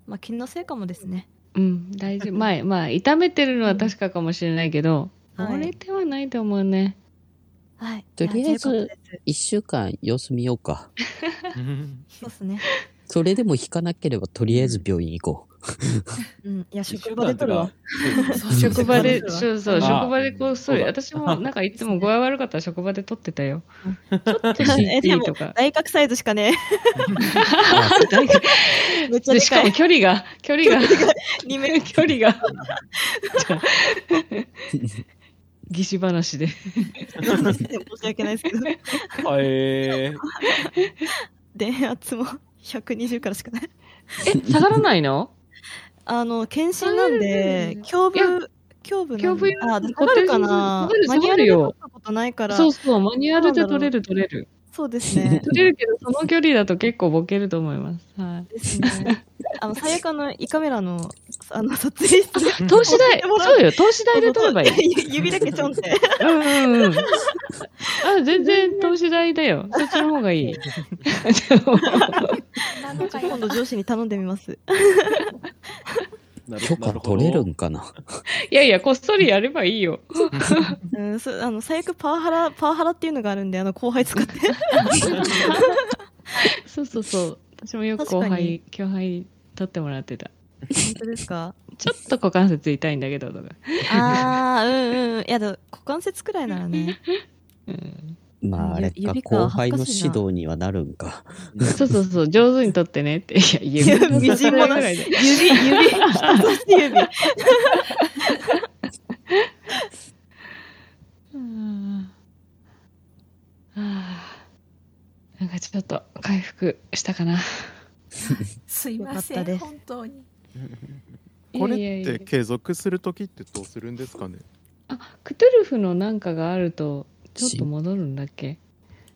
まあ、気のせいかもですね。うん、大丈夫。まあ、まあ、痛めてるのは確かかもしれないけど、<laughs> はい折れてはないと思うね。はい。とりあえずいやということです一週間様子見ようか。そうですね。それでも引かなければとりあえず病院行こうん。いや、職場で取るわ。職場で、そうそう職場でこっそり、私もなんかいつも具合悪かったら職場で取ってたよ。ちょっとえ CT でもとか。大角サイズしかね、<laughs> しかも。距離が、距離が、2メー距離が。<laughs> 義手話で。申し訳ないですけど、え <laughs> 電圧も120からしかない。え、下がらないの？あの、検診なんで、胸部、胸部胸部あ、下がるかな？マニュアルで取ったことないから、そうそう、マニュアルで取れる取れる。そうですね。<laughs> 取れるけど、その距離だと結構ボケると思います。はい。ですね。あの、最悪あの、胃カメラの、あの、<laughs> 撮影室で。投資代、<laughs> そうよ、投資代で取ればいい。<laughs> い。指だけちょんって。うんうんうん。あ、全然投資代だよ。そっちの方がいい。今度上司に頼んでみます。許可取れるんかな？いやいや、こっそりやればいいよ。うん、そうあの、最悪パワハラ、パワハラっていうのがあるんで、あの、後輩使って。そうそうそう。私もよく後輩輩取ってもらってた。本当ですか？<laughs> ちょっと股関節痛いんだけど、とか。ああ、うんうん。いや、股関節くらいならね。<laughs> うん、まあ、あれか、後輩の指導にはなるんか。<laughs> そうそうそう、上手に取ってねって。いや、指指。指、指、人差し指。なんかちょっと回復したかな。すいません本当に。これって継続する時ってどうするんですかね？あ、クトゥルフのなんかがあると、ちょっと戻るんだっけ？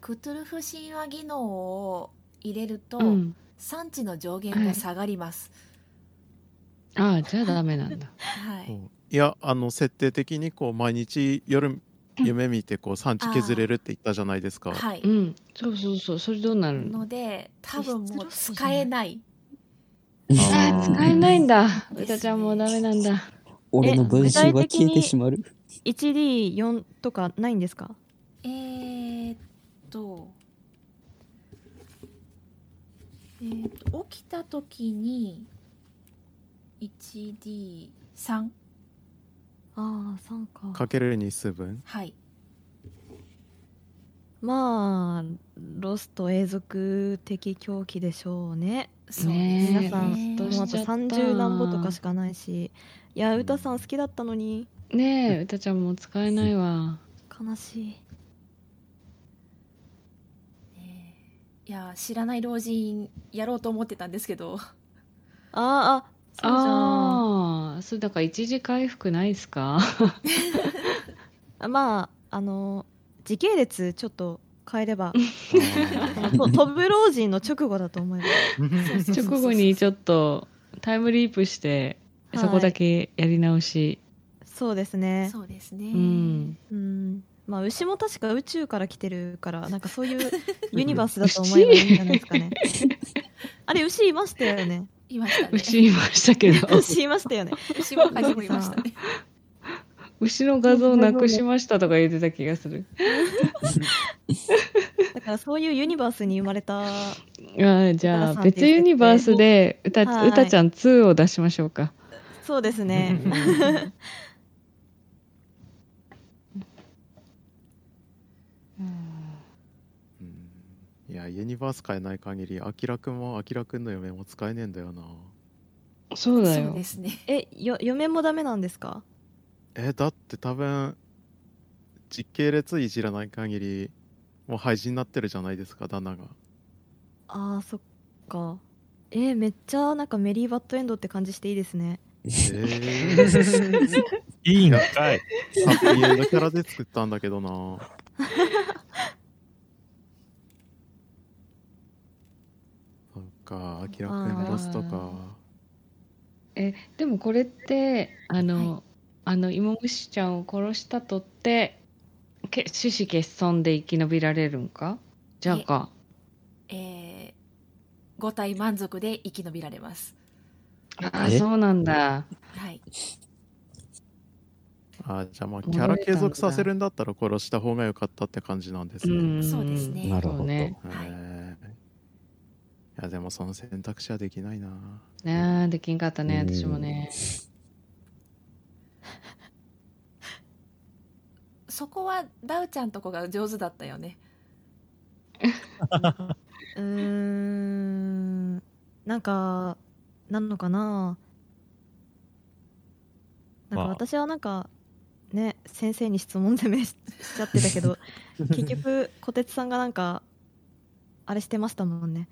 クトゥルフ神話技能を入れると、うん。産地の上限が下がります、ああ、じゃあダメなんだ。はい。いやあの設定的にこう毎日夜 <laughs> 夢見てこう産地削れるって言ったじゃないですか。はい、うん。そうそうそう。それどうなるの？ので多分もう使えない。ああ、使えないんだ。うたちゃんもうダメなんだ。俺の分身は消えてしまう。1D4 とかないんですか？えー、っと。えー、っと起きた時に 1D3 ああ、3か。かける日数分？はいまあ、ロスト永続的狂気でしょうね。そうねえ皆さん、どうもうあとしちゃった30何歩とかしかないし。いや、歌さん好きだったのに、ねえ、うたちゃんもう使えないわ。悲しい。いや知らない老人やろうと思ってたんですけどああ、あ、そうじゃん。ああ、それだから一時回復ないっすか？あ <laughs> まあ、あの、時系列ちょっと変えれば、あのと飛ぶ老人の直後だと思います。<laughs> 直後にちょっとタイムリープして、はいそこだけやり直し。そうですね。そうですね、うん。うん。まあ、牛も確か宇宙から来てるから、なんかそういう <laughs> ユニバースだと思えばいいんじゃないですかね。あれ、牛いましたよね。いましたね <laughs> うちいましたけど。牛いましたよね。牛も初めいましたね牛の画像なくしましたとか言ってた気がする。<laughs> だからそういうユニバースに生まれたあーじゃあ別ユニバースで歌,、はい歌ちゃん2を出しましょうか。そうですねうんいやユニバース変えない限りあきらくんもあきらくんの嫁も使えねえんだよな。そうだよ。そうで。すね。えよ嫁もダメなんですか？えだって多分実系列いじらない限りもう廃人になってるじゃないですか旦那が。あーそっか。えーめっちゃなんかメリーバッドエンドって感じしていいですね。えー、<laughs> いいんかい。ハッピーエンドキャラで作ったんだけどな <laughs> そっかあきらくんロストか。えでもこれってあの、あの芋虫ちゃんを殺したとってけ種子欠損で生き延びられるんか？じゃあか。えー、5体満足で生き延びられます。え？あそうなんだ。はい。あじゃあまあキャラ継続させるんだったら殺した方が良かったって感じなんですね、うん。そうですね。なるほど。ね。はいやでもその選択肢はできないな。ねえできんかったねうん。私もね。<laughs> そこはダウちゃんとこが上手だったよね。<laughs> うーんなんかなんのかな。なんかまあ。私はなんかね先生に質問攻めししちゃってたけど <laughs> 結局小鉄さんがなんかあれしてましたもんね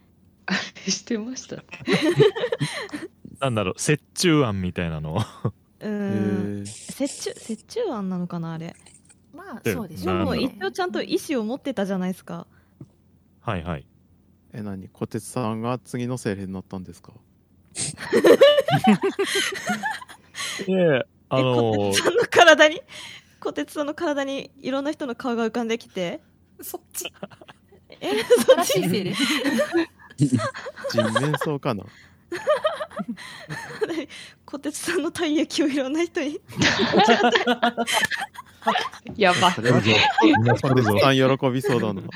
あ <laughs> れしてました。<laughs> なんだろう、折衷案みたいなの。を。<laughs> うん。ー。折衷折衷案なのかなあれ。まあでそうでしょうね。一応ちゃんと意思を持ってたじゃないですか。はいはい。え何？小鉄さんが次の精霊になったんですか？で、あえの小鉄さんの体に？小鉄さんの体にいろんな人の顔が浮かんできて。そっち。え新しい精霊 <laughs> 人面相かな小鉄さんの体液をいろんな人に <laughs> やば。それはみんなそれぞれさん喜びそうだな <laughs>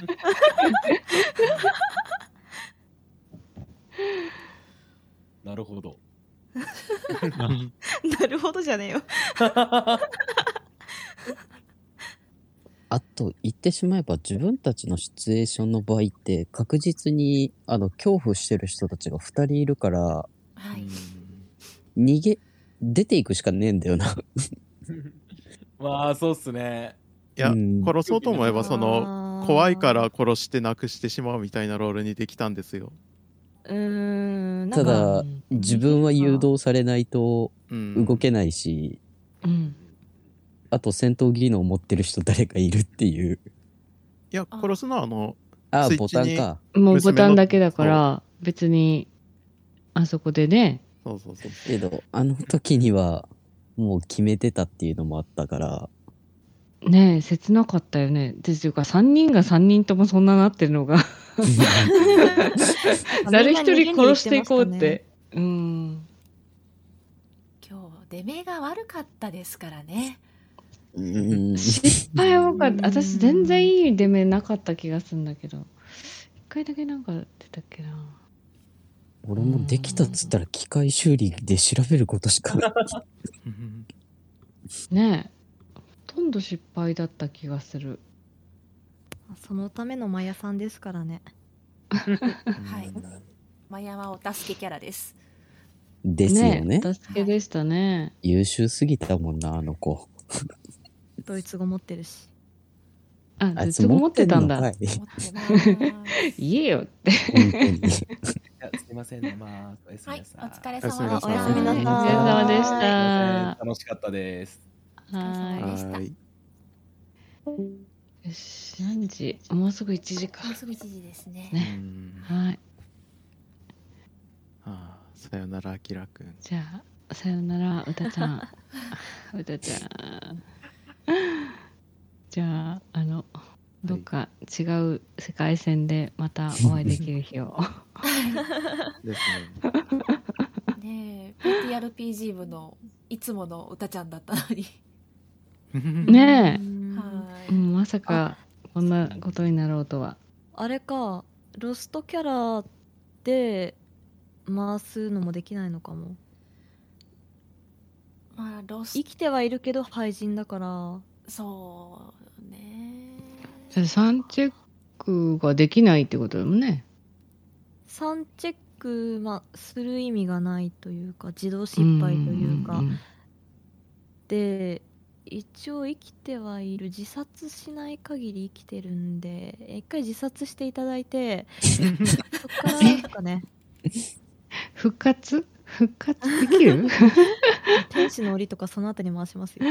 なるほど。なるほどじゃねえよあと言ってしまえば自分たちのシチュエーションの場合って確実にあの恐怖してる人たちが2人いるからはい。逃げ出ていくしかねえんだよな。<laughs> まあ、そうっすね。いや、うん。殺そうと思えばそのの怖いから殺してなくしてしまうみたいなロールにできたんですよ、うーんなんかただ自分は誘導されないとうん、動けないし、うん。あと戦闘技能を持ってる人誰かいるっていう。いや殺すのはあのああ、ボタンか。もうボタンだけだから別にあそこでね。そうそうそうけど、あの時にはもう決めてたっていうのもあったから、ねえ切なかったよね。ですいうか3人が3人ともそんななってるのが <laughs> 誰一人殺していこうって。うん。今日出目が悪かったですからねうん。失敗は多かった。私全然いい出目なかった気がするんだけど。一回だけなんか出たっけな。俺もできたっつったら機械修理で調べることしかねえ。ほとんど失敗だった気がする。そのためのマヤさんですからねはいマヤはお助けキャラですですよね。え助けでしたね。優秀すぎたもんな、あの子。ドイツ語持ってるしあ、あいつずっと持ってたんだ。言えよって。すいませんね、まあ、おやすはいみなさい。お疲れ様でしたおやすみなさいお疲れ様でした。楽しかったです。はいい。よし、何時？もうすぐ1時かもう。すぐ1時ですねうね。んはい。ああさよならあきらくんじゃあ、さよなら、うたちゃん。<laughs> うたちゃん。じゃあ、あの、どっか違う世界線でまたお会いできる日を。<laughs> ですね。ねえ PTRPG 部のいつもの歌ちゃんだったのに。<laughs> ねうんはい、うん、まさかこんなことになろうとは。あれかロストキャラで回すのもできないのかも。まあロス生きてはいるけど廃人だから。そうね。それサンチェックができないってことだもんね。3チェック、まあ、する意味がないというか自動失敗というか、んん。で一応生きてはいる自殺しない限り生きてるんで一回自殺していただいてそっからなんかね <laughs> 復活？復活できる？<laughs> 天使の檻とかそのあたり回しますよ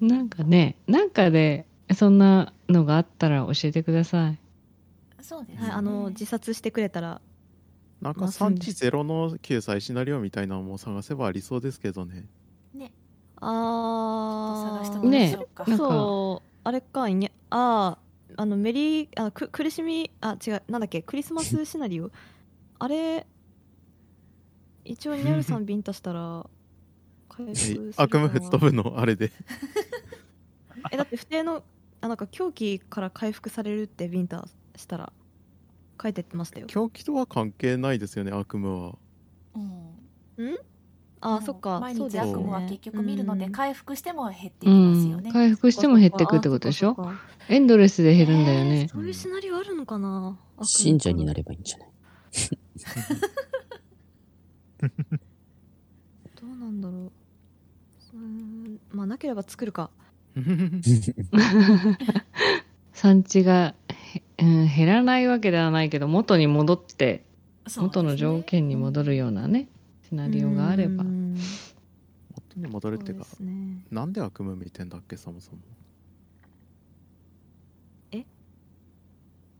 なんかね、なんかでそんなのがあったら教えてください。そうですね、はいあの自殺してくれたら。なんかまあそうね。産地ゼロの救済シナリオみたいなのも探せばありそうですけどね。ね。あー。探してもらいましょうか、なんか。そうあれかいにゃあーあのメリーあく苦しみあ違うなんだっけクリスマスシナリオ？<laughs> あれ一応ニャルさんビンタしたら悪夢吹っ飛ぶのあれで。<laughs> えだって不定のあなんか狂気から回復されるってビンタしたら書いてってましたよ。狂気とは関係ないですよね、悪夢は。うん。あーそっか。毎日そうですね。悪夢は結局見るのでうん。回復しても減ってういきますよん、ね、回復しても減っていくってことでしょ？エンドレスで減るんだよね。そういうシナリオあるのかな？信者になるればいいんじゃない？<laughs> どうなんだろう。うーんまあなければ作るか <laughs> 産地が、へうん、減らないわけではないけど元に戻って元の条件に戻るようなねシナリオがあれば。元に戻るっていうかそうね。なんで悪夢見てんだっけ、そもそも。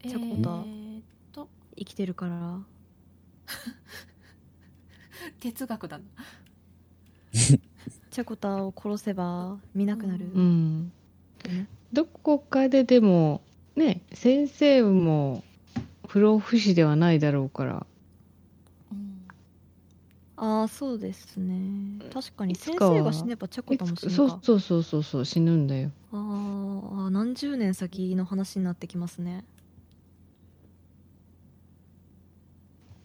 チャコタえーっと。生きてるから。<laughs> 哲学だなチャコタを殺せば見なくなる、うん。ねどこかででもね先生も不老不死ではないだろうから。うん。ああそうですね。確かに。先生が死ねばチャコタも死ぬそうかそうそうそうそう死ぬんだよ。あーあー何十年先の話になってきますね。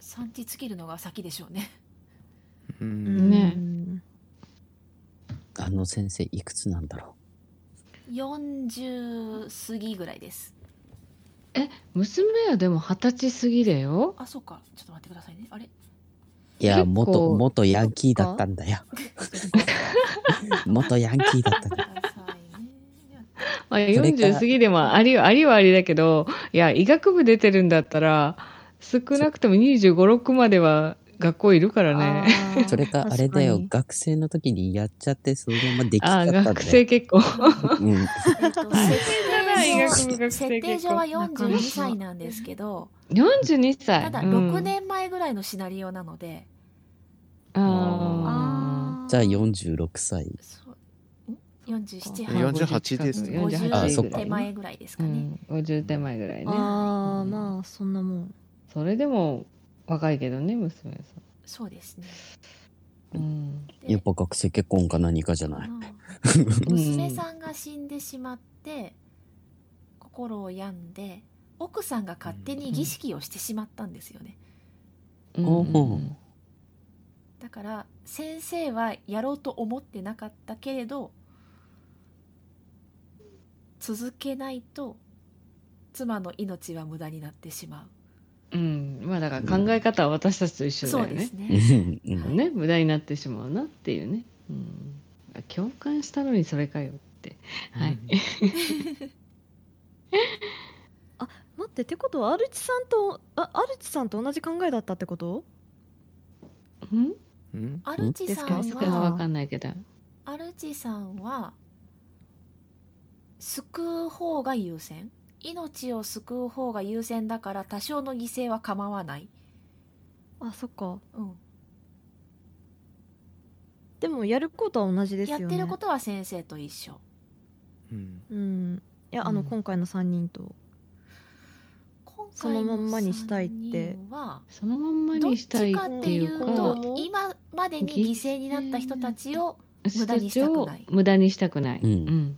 産地尽きるのが先でしょうね。う。うんん。ねあの先生いくつなんだろ40過ぎぐらいです。娘はでも二十歳過ぎだよ。あそうか。ちょっと待ってくださいね。あれ？ういや元元ヤンキーだったんだよ。<laughs> 元ヤンキーだったんだまあ、それから40過ぎでもありありはありだけどいや医学部出てるんだったら少なくとも2 5 6までは学校いるからね。<laughs> それかあれだよ。学生の時にやっちゃってそのままできちああゃったんだよ。学生結構。うん。<laughs> 設定上学生設定上は結42歳なんですけど42歳。ただうん。6年前ぐらいのシナリオなので、ああー。じゃあ46歳。そう。うん47、あ48ですねあそっ50か手前ぐらいですかね、うん、50手前ぐらいね。ああまあそんなもん。それでも若いけどね娘さそうですね。ん、うん、でやっぱ学生結婚か何かじゃない。まあ <laughs> 娘さんが死んでしまって心を病んで奥さんが勝手に儀式をしてしまったんですよね。うん。おうだから先生はやろうと思ってなかったけれど続けないと妻の命は無駄になってしまうん、まあだから考え方は私たちと一う、緒だよねそうです。うねね、無駄になってしまうなっていうね。うん、共感したのにそれかよって。はい。<laughs> 待ってってことはアルチさんとあアルチさんと同じ考えだったってこと？うん、うん？アルチさんですか？はわかんないけど。アルチさんは救う方が優先？命を救う方が優先だから多少の犠牲は構わない、あそっか。うん。でもやることは同じですよね。やってることは先生と一緒。うん。うん。いやあの、うん今回の3人と。今そのまんまにしたいって。三人はそのまんまどっにしたいちかってていうか、と今までに犠牲になった人たちを無駄にしたくない。無駄にしたくない。うん。うん。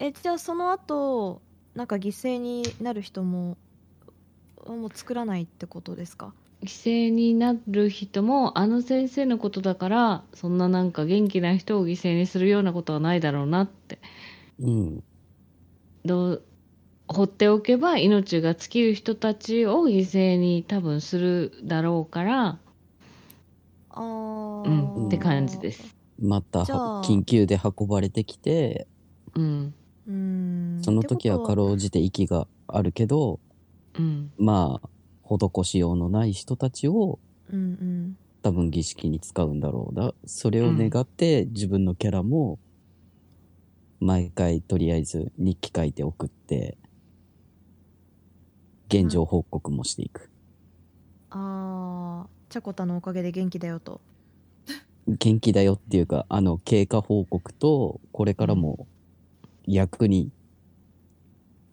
えじゃあその後なんか犠牲になる人ももう作らないってことですか？犠牲になる人もあの先生のことだからそんななんか元気な人を犠牲にするようなことはないだろうなって。うん。どう放っておけば命が尽きる人たちを犠牲に多分するだろうから、あうーん、って感じです。また緊急で運ばれてきて、うんうーん。その時はかろうじて息があるけど、うん。まあ、施しようのない人たちをうんうん。多分儀式に使うんだろうだ。それを願って、自分のキャラも、毎回とりあえず日記書いて送って、現状報告もしていく。ああチャコタのおかげで元気だよと。<laughs> 元気だよっていうか、あの、経過報告と、これからも役に、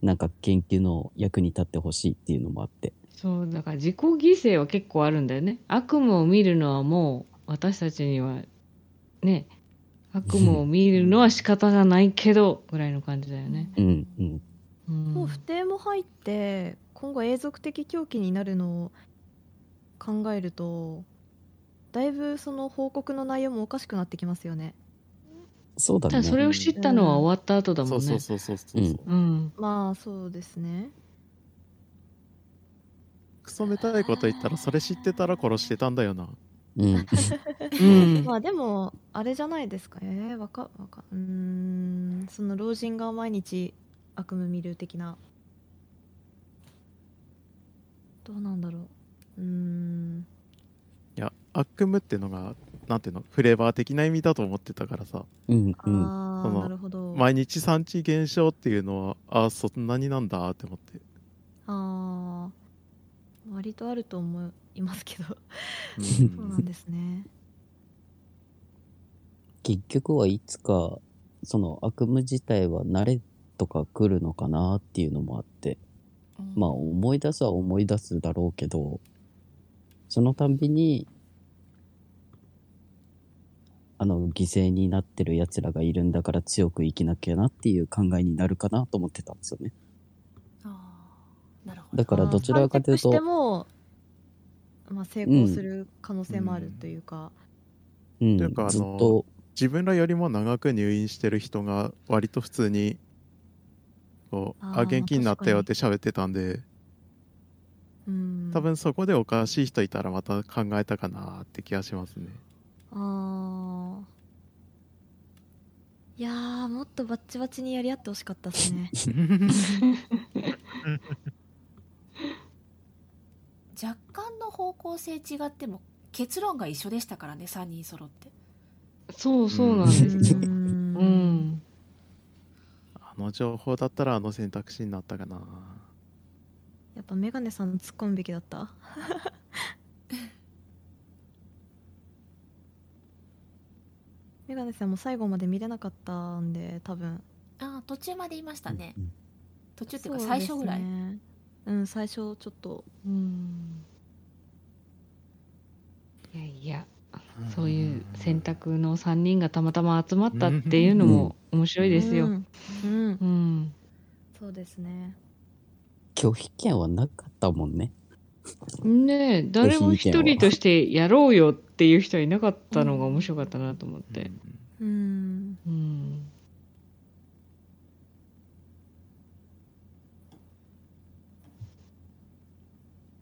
なんか研究の役に立ってほしいっていうのもあって。そうだから自己犠牲は結構あるんだよね悪夢を見るのはもう私たちにはね悪夢を見るのは仕方がないけどぐらいの感じだよね、<laughs> うん、うん。うんもう不定も入って今後永続的狂気になるのを考えるとだいぶその報告の内容もおかしくなってきますよねそうだね。それを知ったのは終わった後だもんね。そうそうそうそうそう、うん。うん。まあそうですね。クソめたいこと言ったらそれ知ってたら殺してたんだよな。うん。うん。<laughs> まあでもあれじゃないですか。えー、わかわかうーんその老人が毎日悪夢見る的な。どうなんだろう。うーん。いや悪夢ってのがなんていうの？フレーバー的な意味だと思ってたからさ。うん、うん。ああそのなるほど。毎日産地減少っていうのはあそんなになんだって思って、ああ割とあると思いますけど。うん。そうなんですね。結局はいつか、その悪夢自体は慣れとか来るのかなっていうのもあって、まあ思い出すは思い出すだろうけど、そのたんびに、あの、犠牲になってる奴らがいるんだから強く生きなきゃなっていう考えになるかなと思ってたんですよね。あーなるほど。だからどちらかというとしても、まあ、成功する可能性もあるというか、うん、というかあのずっと、自分らよりも長く入院してる人が割と普通にこうあーあ元気になったよって喋ってたんでうん。多分そこでおかしい人いたらまた考えたかなって気がしますねああいやーもっとバッチバチにやり合ってほしかったですね。<laughs> 若干の方向性違っても結論が一緒でしたからね3人揃って。そうそうなんですよ。ううんん。あの情報だったらあの選択肢になったかな。やっぱメガネさん突っ込むべきだった？メガネさんも最後まで見れなかったんで多分。ああ途中まで言いましたね。うん途中っていうか最初ぐらい、ですねうん最初ちょっとうん。いやいや、そういう選択の3人がたまたま集まったっていうのも面白いですよ。うん、うん。うん。そうですね。拒否権はなかったもんね。ねえ、誰も一人としてやろうよっていう人はいなかったのが面白かったなと思って。うん。うん。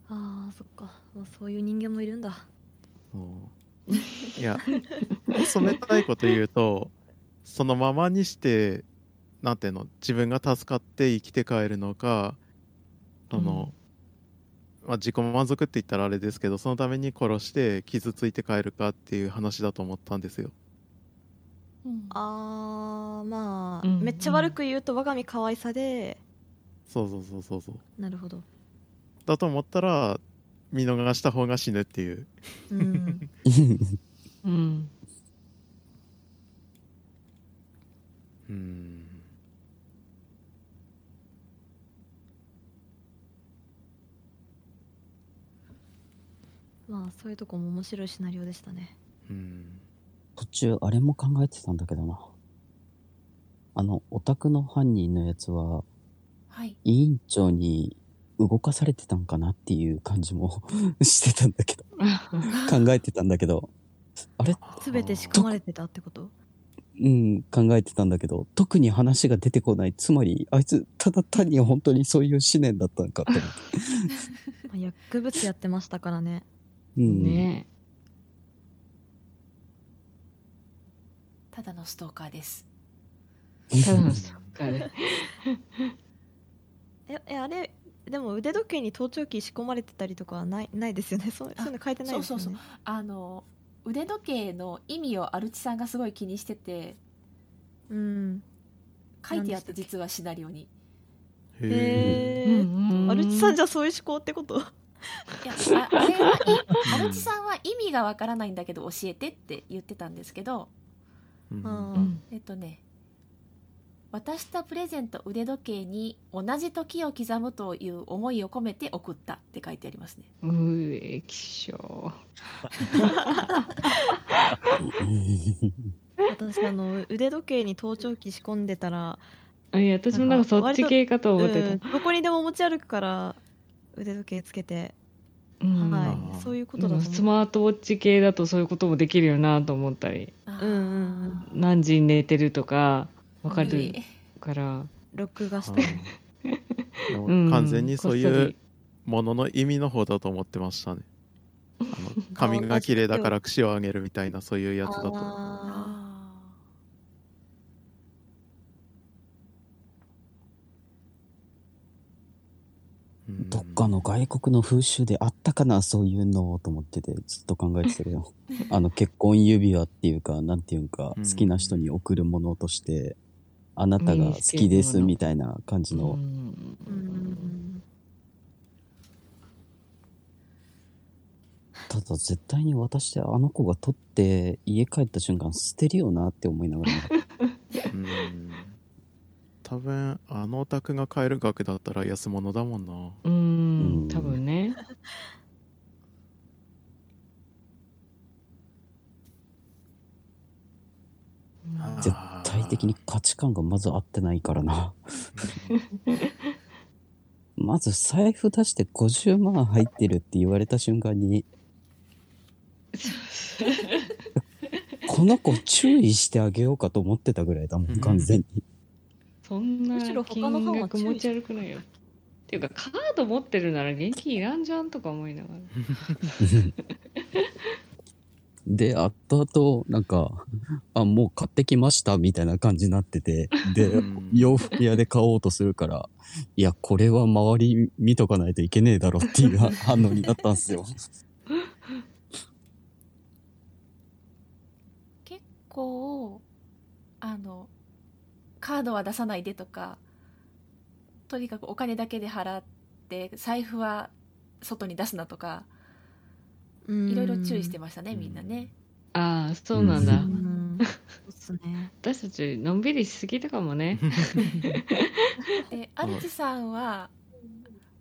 あーそっか、まあ、そういう人間もいるんだ。いや染めたいこと言うとそのままにしてなんていうの自分が助かって生きて帰るのかその、まあ、自己満足って言ったらあれですけどそのために殺して傷ついて帰るかっていう話だと思ったんですよ。うん。あーまあ、うん。めっちゃ悪く言うと我が身可愛さで。そうそうそうそうそう。なるほど。だと思ったら見逃した方が死ぬっていう。うん。<laughs> うん。うんまあそういうとこも面白いシナリオでしたね。うん。途中あれも考えてたんだけどな。あの、オタクの犯人のやつは、はい。委員長に動かされてたんかなっていう感じも <laughs> してたんだけど、考えてたんだけど、あれ？全て仕込まれてたってこと？うん、考えてたんだけど、特に話が出てこない。つまり、あいつ、ただ単に本当にそういう思念だったんかって。思って。あ薬物やってましたからねうん。ね。ただのストーカーです。え。ただのそっかね。ええあれでも腕時計に盗聴器仕込まれてたりとかはないないですよね。そうそういうの書いてないですよね。そうそうあの腕時計の意味をアルチさんがすごい気にしててうん。書いてあった実はシナリオに。いへへえうん。アルチさんじゃそういう思考ってこと？やああれはいアルチさんは意味がわからないんだけど教えてって言ってたんですけどえ。うんえっとね渡したプレゼント腕時計に同じ時を刻むという思いを込めて送ったって書いてありますねうえ、気象。私あの腕時計に盗聴器仕込んでたら、あいや、私もなんかそっち系かと思ってうんた。どこにでも持ち歩くから腕時計つけて、うん。はい。そういうことだスマートウォッチ系だとそういうこともできるよなと思ったり、うんうんうん。何時に寝てるとかわかるから、録画して。完全にそういうり。ものの意味の方だと思ってましたね。あの髪が綺麗。だから串をあげるみたいなそういうやつだと。ああうんどっかの外国の風習であったかな、そういうのと思ってて、ずっと考えてたけど。<laughs> あの、結婚指輪っていうか、なんていうん。好きな人に贈るものとして、あなたが好きですみたいな感じうの、ただ絶対に渡してあの子が取って家帰った瞬間捨てるよなって思いながら、<laughs> うん多分あのお宅が買える額だったら安物だもんな。ううんん、多分ね。<laughs> 絶対的に価値観がまず合ってないからな。<laughs> まず財布出して50万入ってるって言われた瞬間に、<laughs> この子注意してあげようかと思ってたぐらいだもん、完全に。そんな金額持ち歩くないよ。っていうか、カード持ってるなら現金いらんじゃんとか思いながら。で、後々、なんか、あ、もう買ってきましたみたいな感じになってて、<laughs> でうん、洋服屋で買おうとするから、いや、これは周り見とかないといけねえだろっていう反応になったんですよ。結構あのカードは出さないでとかとにかくお金だけで払って財布は外に出すなとかうんいろいろ注意してましたねみんなねああ、そうなんだ。うんそうっすね私たち、のんびりしすぎたかもね。でアルチさんは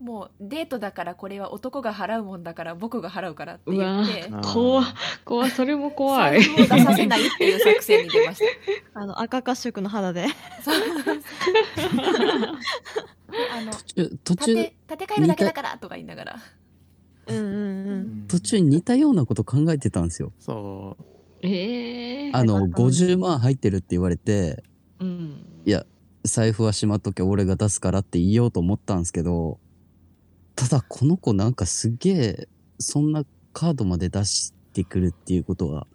もうデートだからこれは男が払うもんだから僕が払うからって言って。怖っ怖いそれも怖い。財。布を出させないっていう作戦に出ました。<laughs> あの赤褐色の肌で。そう。<laughs> あの途中、途中縦、縦替えるだけだからとか言いながら。うんうんうん途中に似たようなこと考えてたんですよ。そええあの、よかったね50万入ってるって言われて、うん。いや、財布はしまっとけ、俺が出すからって言おうと思ったんですけど、ただこの子なんかすげえ、そんなカードまで出してくるっていうことは、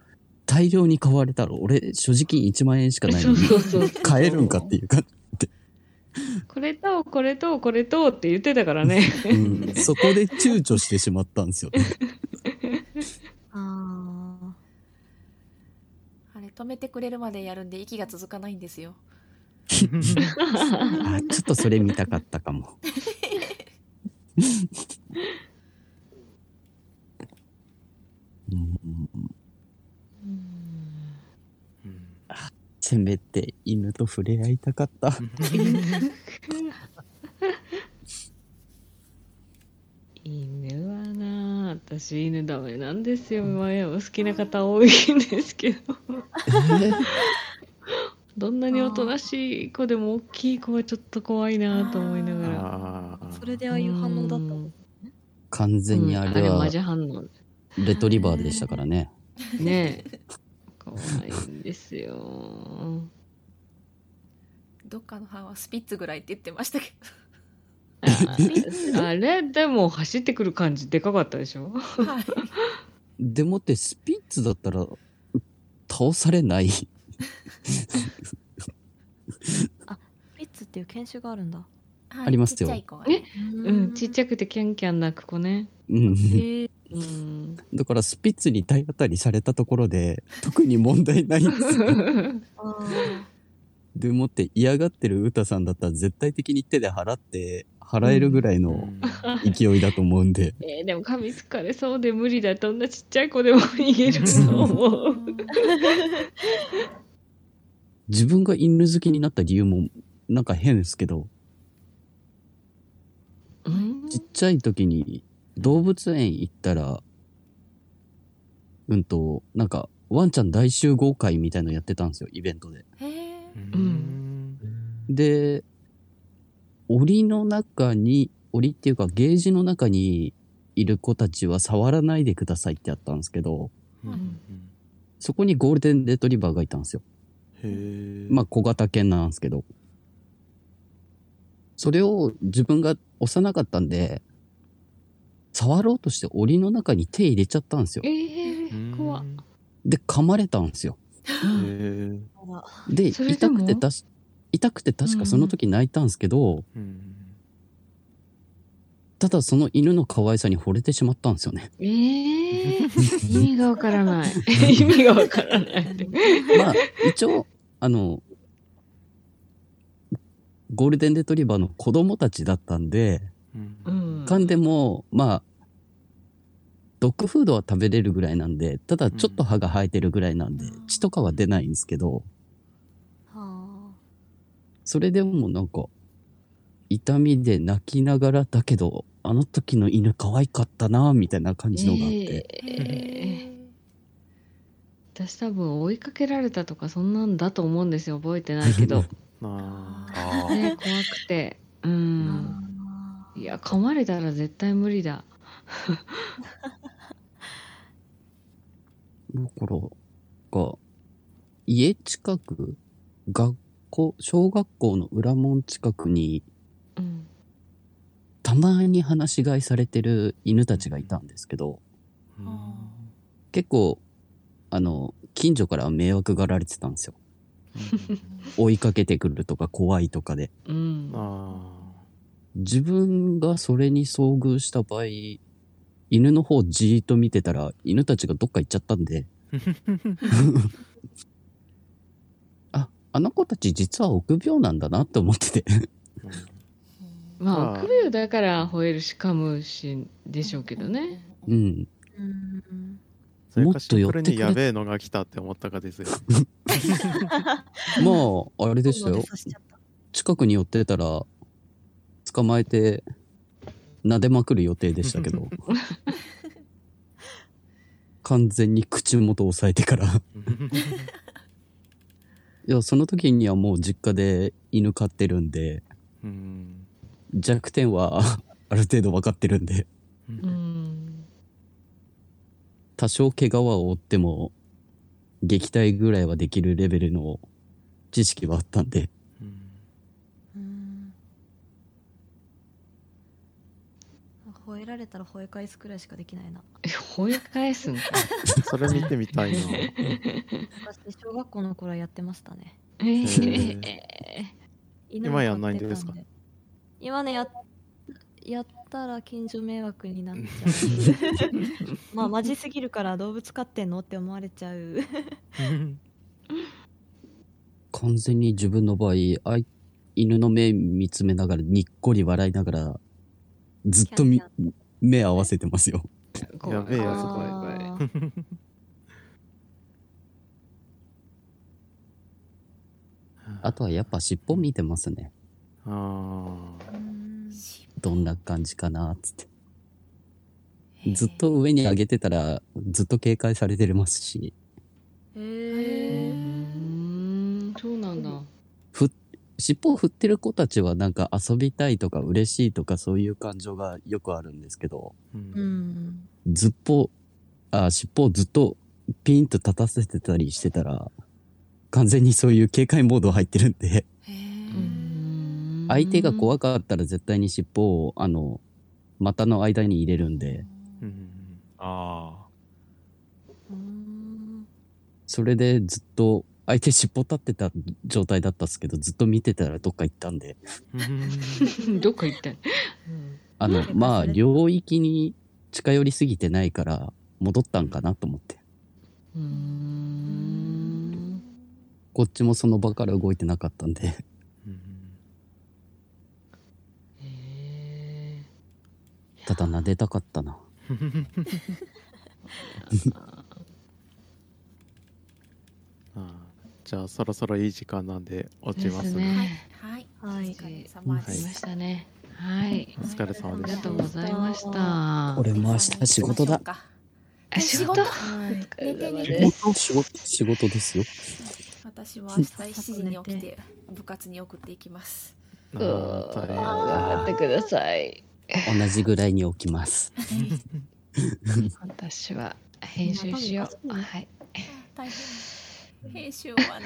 大量に買われたら、俺、所持金1万円しかないのに、そうそうそう買えるんかっていうか、これと、これと、これとって言ってたからね。うん、そこで躊躇してしまったんですよね。<laughs> ああれ止めてくれるまでやるんで息が続かないんですよ <laughs> あ、ちょっとそれ見たかったかも。うん。せめて犬と触れ合いたかった。犬はな、私犬ダメなん。ですよ。前お好きな方多いん。ですけど。どんなにおとなしい子でも大きい子はちょっと怖いなと思いながら。ああそれでああいう反応だったの？うん完全にあれはうんマジ反応。レトリバーでしたからね。ねえ。怖いんですよ。どっかの班はスピッツぐらいって言ってましたけああれでも走ってくる感じでかかったでしょ？どはいでもってスピッツだったら倒されない。ピッツっていう犬種があるんだはいありますよちっちゃい子がねうん、ちっちゃゃくてキャンキャン鳴く子ね。うん。へえうん。だからスピッツに体当たりされたところで特に問題ないんですよ。あでもって嫌がってる歌さんだったら絶対的に手で払って払えるぐらいの勢いだと思うんで。<laughs> えーでも噛みつかれそうで無理だどんなちっちゃい子でも逃げると思う。自分が犬好きになった理由もなんか変ですけど、うん？ちっちゃい時に動物園行ったら、うんと、なんかワンちゃん大集合会みたいのやってたんですよ、イベントで。うんで、檻の中に、檻っていうかゲージの中にいる子たちは触らないでくださいってあったんですけど、うんそこにゴールデンレトリバーがいたんですよ。へえまあ小型犬なんですけど。それを自分が幼かったんで、触ろうとして檻の中に手入れちゃったんですよえ。ー、怖っ。で、噛まれたんですよ。へえで、痛も？くてたし、痛くて確かその時泣いたんですけど、うんただその犬の可愛さに惚れてしまったんですよね。えー、意味がわからない。<laughs> 意味がわからない。まあ、一応、あの、ゴールデンレトリバーの子供たちだったんで、うんうん。噛んでも、まあ、ドッグフードは食べれるぐらいなんで、ただちょっと歯が生えてるぐらいなんで、血とかは出ないんですけど、はそれでもなんか、痛みで泣きながらだけど、あの時の犬可愛かったな、みたいな感じのがあって、えー。私多分追いかけられたとかそんなんだと思うんですよ。覚えてないけど。あ <laughs> あ。<laughs> ね怖くて。うあ。んいや噛まれたら絶対無理だ。だから、が、家近く、学校、小学校の裏門近くに、まに放し飼いされてる犬たちがいたんですけど、あ結構、あの、近所から迷惑がられてたんですよ。追いかけてくるとか怖いとかで。うんあ自分がそれに遭遇した場合、犬の方じーっと見てたら、犬たちがどっか行っちゃったんで、<laughs> <laughs> あ、あの子たち実は臆病なんだなって思ってて。まあまあ。臆病だから吠えるし噛むしでしょうけどね。うん。もっと寄ってやべえのが来たって思ったかですよ。<laughs> まあ、あれでしたよ。近くに寄ってたら、捕まえて、撫でまくる予定でしたけど、<laughs> 完全に口元を押さえてから、<laughs> いや、その時にはもう実家で犬飼ってるんで、うん弱点は <laughs> ある程度分かってるんで、うん多少怪我は負っても、撃退ぐらいはできるレベルの知識はあったんで、うんうん吠えられたら吠え返すくらいしかできないな。え吠え返すんか <laughs> それ見てみたいな。私小学校の頃はやってましたね。えー。犬今やんないんですか？今ねややったら近所迷惑になっちゃう。<laughs> まあマジすぎるから動物飼ってんのって思われちゃう。<laughs> 完全に自分の場合、あい犬の目見つめながら、にっこり笑いながら、ずっとみ目合わせてますよ。やべえやつ怖いあ怖いー。あとはやっぱ尻尾見てますね。あうんどんな感じかな、つって。ずっと上に上げてたら、ずっと警戒されてますし、へうえ。ん、そうなんだ。ふ、尻尾を振ってる子たちはなんか遊びたいとか嬉しいとかそういう感情がよくあるんですけど、うんうん。ずっぽ、あ、尻尾をずっとピンと立たせてたりしてたら、完全にそういう警戒モード入ってるんで、相手が怖かったら絶対に尻尾を、あの、股の間に入れるんで、うん。あうんそれでずっと、相手尻尾立ってた状態だったんですけど、ずっと見てたらどっか行ったんで、うん。<laughs> どっか行った。のあのまあ、領域に近寄りすぎてないから、戻ったんかなと思って。うーん。こっちもその場から動いてなかったんで、うんへただ撫でたかったな。<laughs> あーじゃあそろそろいい時間なんで落ちますねねはいはいお疲れ様でしすたね。はい。お疲れ様あでしたりがとうございました。俺も明日仕事だ。あ仕事？寝てです。仕事、仕事ですよ。私も明日7時に起きて部活に送っていきます頑張ってください。同じぐらいに起きます。私は編集しよう。はい。大変編集はない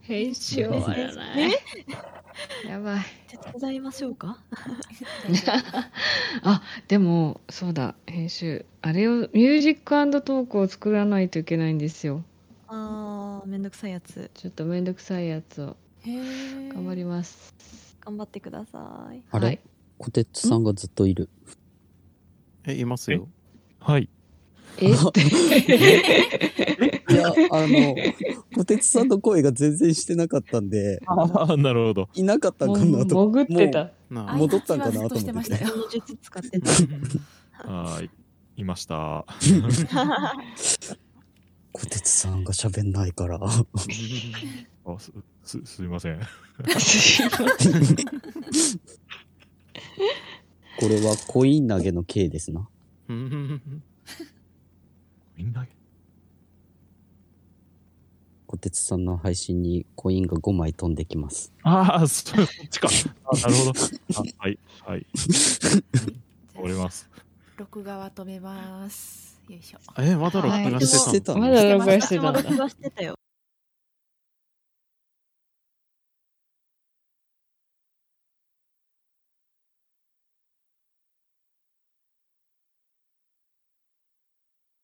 編集終わらない。やばい。手伝いましょうか？<laughs> あ、でも、そうだ、編集。あれを、ミュージックトークを作らないといけないんですよ。あー、めんどくさいやつ。ちょっとめんどくさいやつを頑張ります。頑張ってください。あれ、はいコテツさんがずっといる。えいますよはい。え？って。いや、あの、コテツさんの声が全然してなかったんで、ああ、なるほど。いなかったんかなと。潜ってた。なあ戻ったんかなとしてましたよこの術使ってた。<laughs> はい。いました。コテツさんが喋んないから。<laughs> あす、す、すみません。<laughs> これはコイン投げの刑ですな。うんみんな、コテツさんの配信にコインが5枚飛んできます。ああ、そそっちか。あなるほど。<laughs> あはい、はい。<laughs> 折れます。録画は止めますよいしょえまだ録画してたまだ録画してたんだ録画してたよ。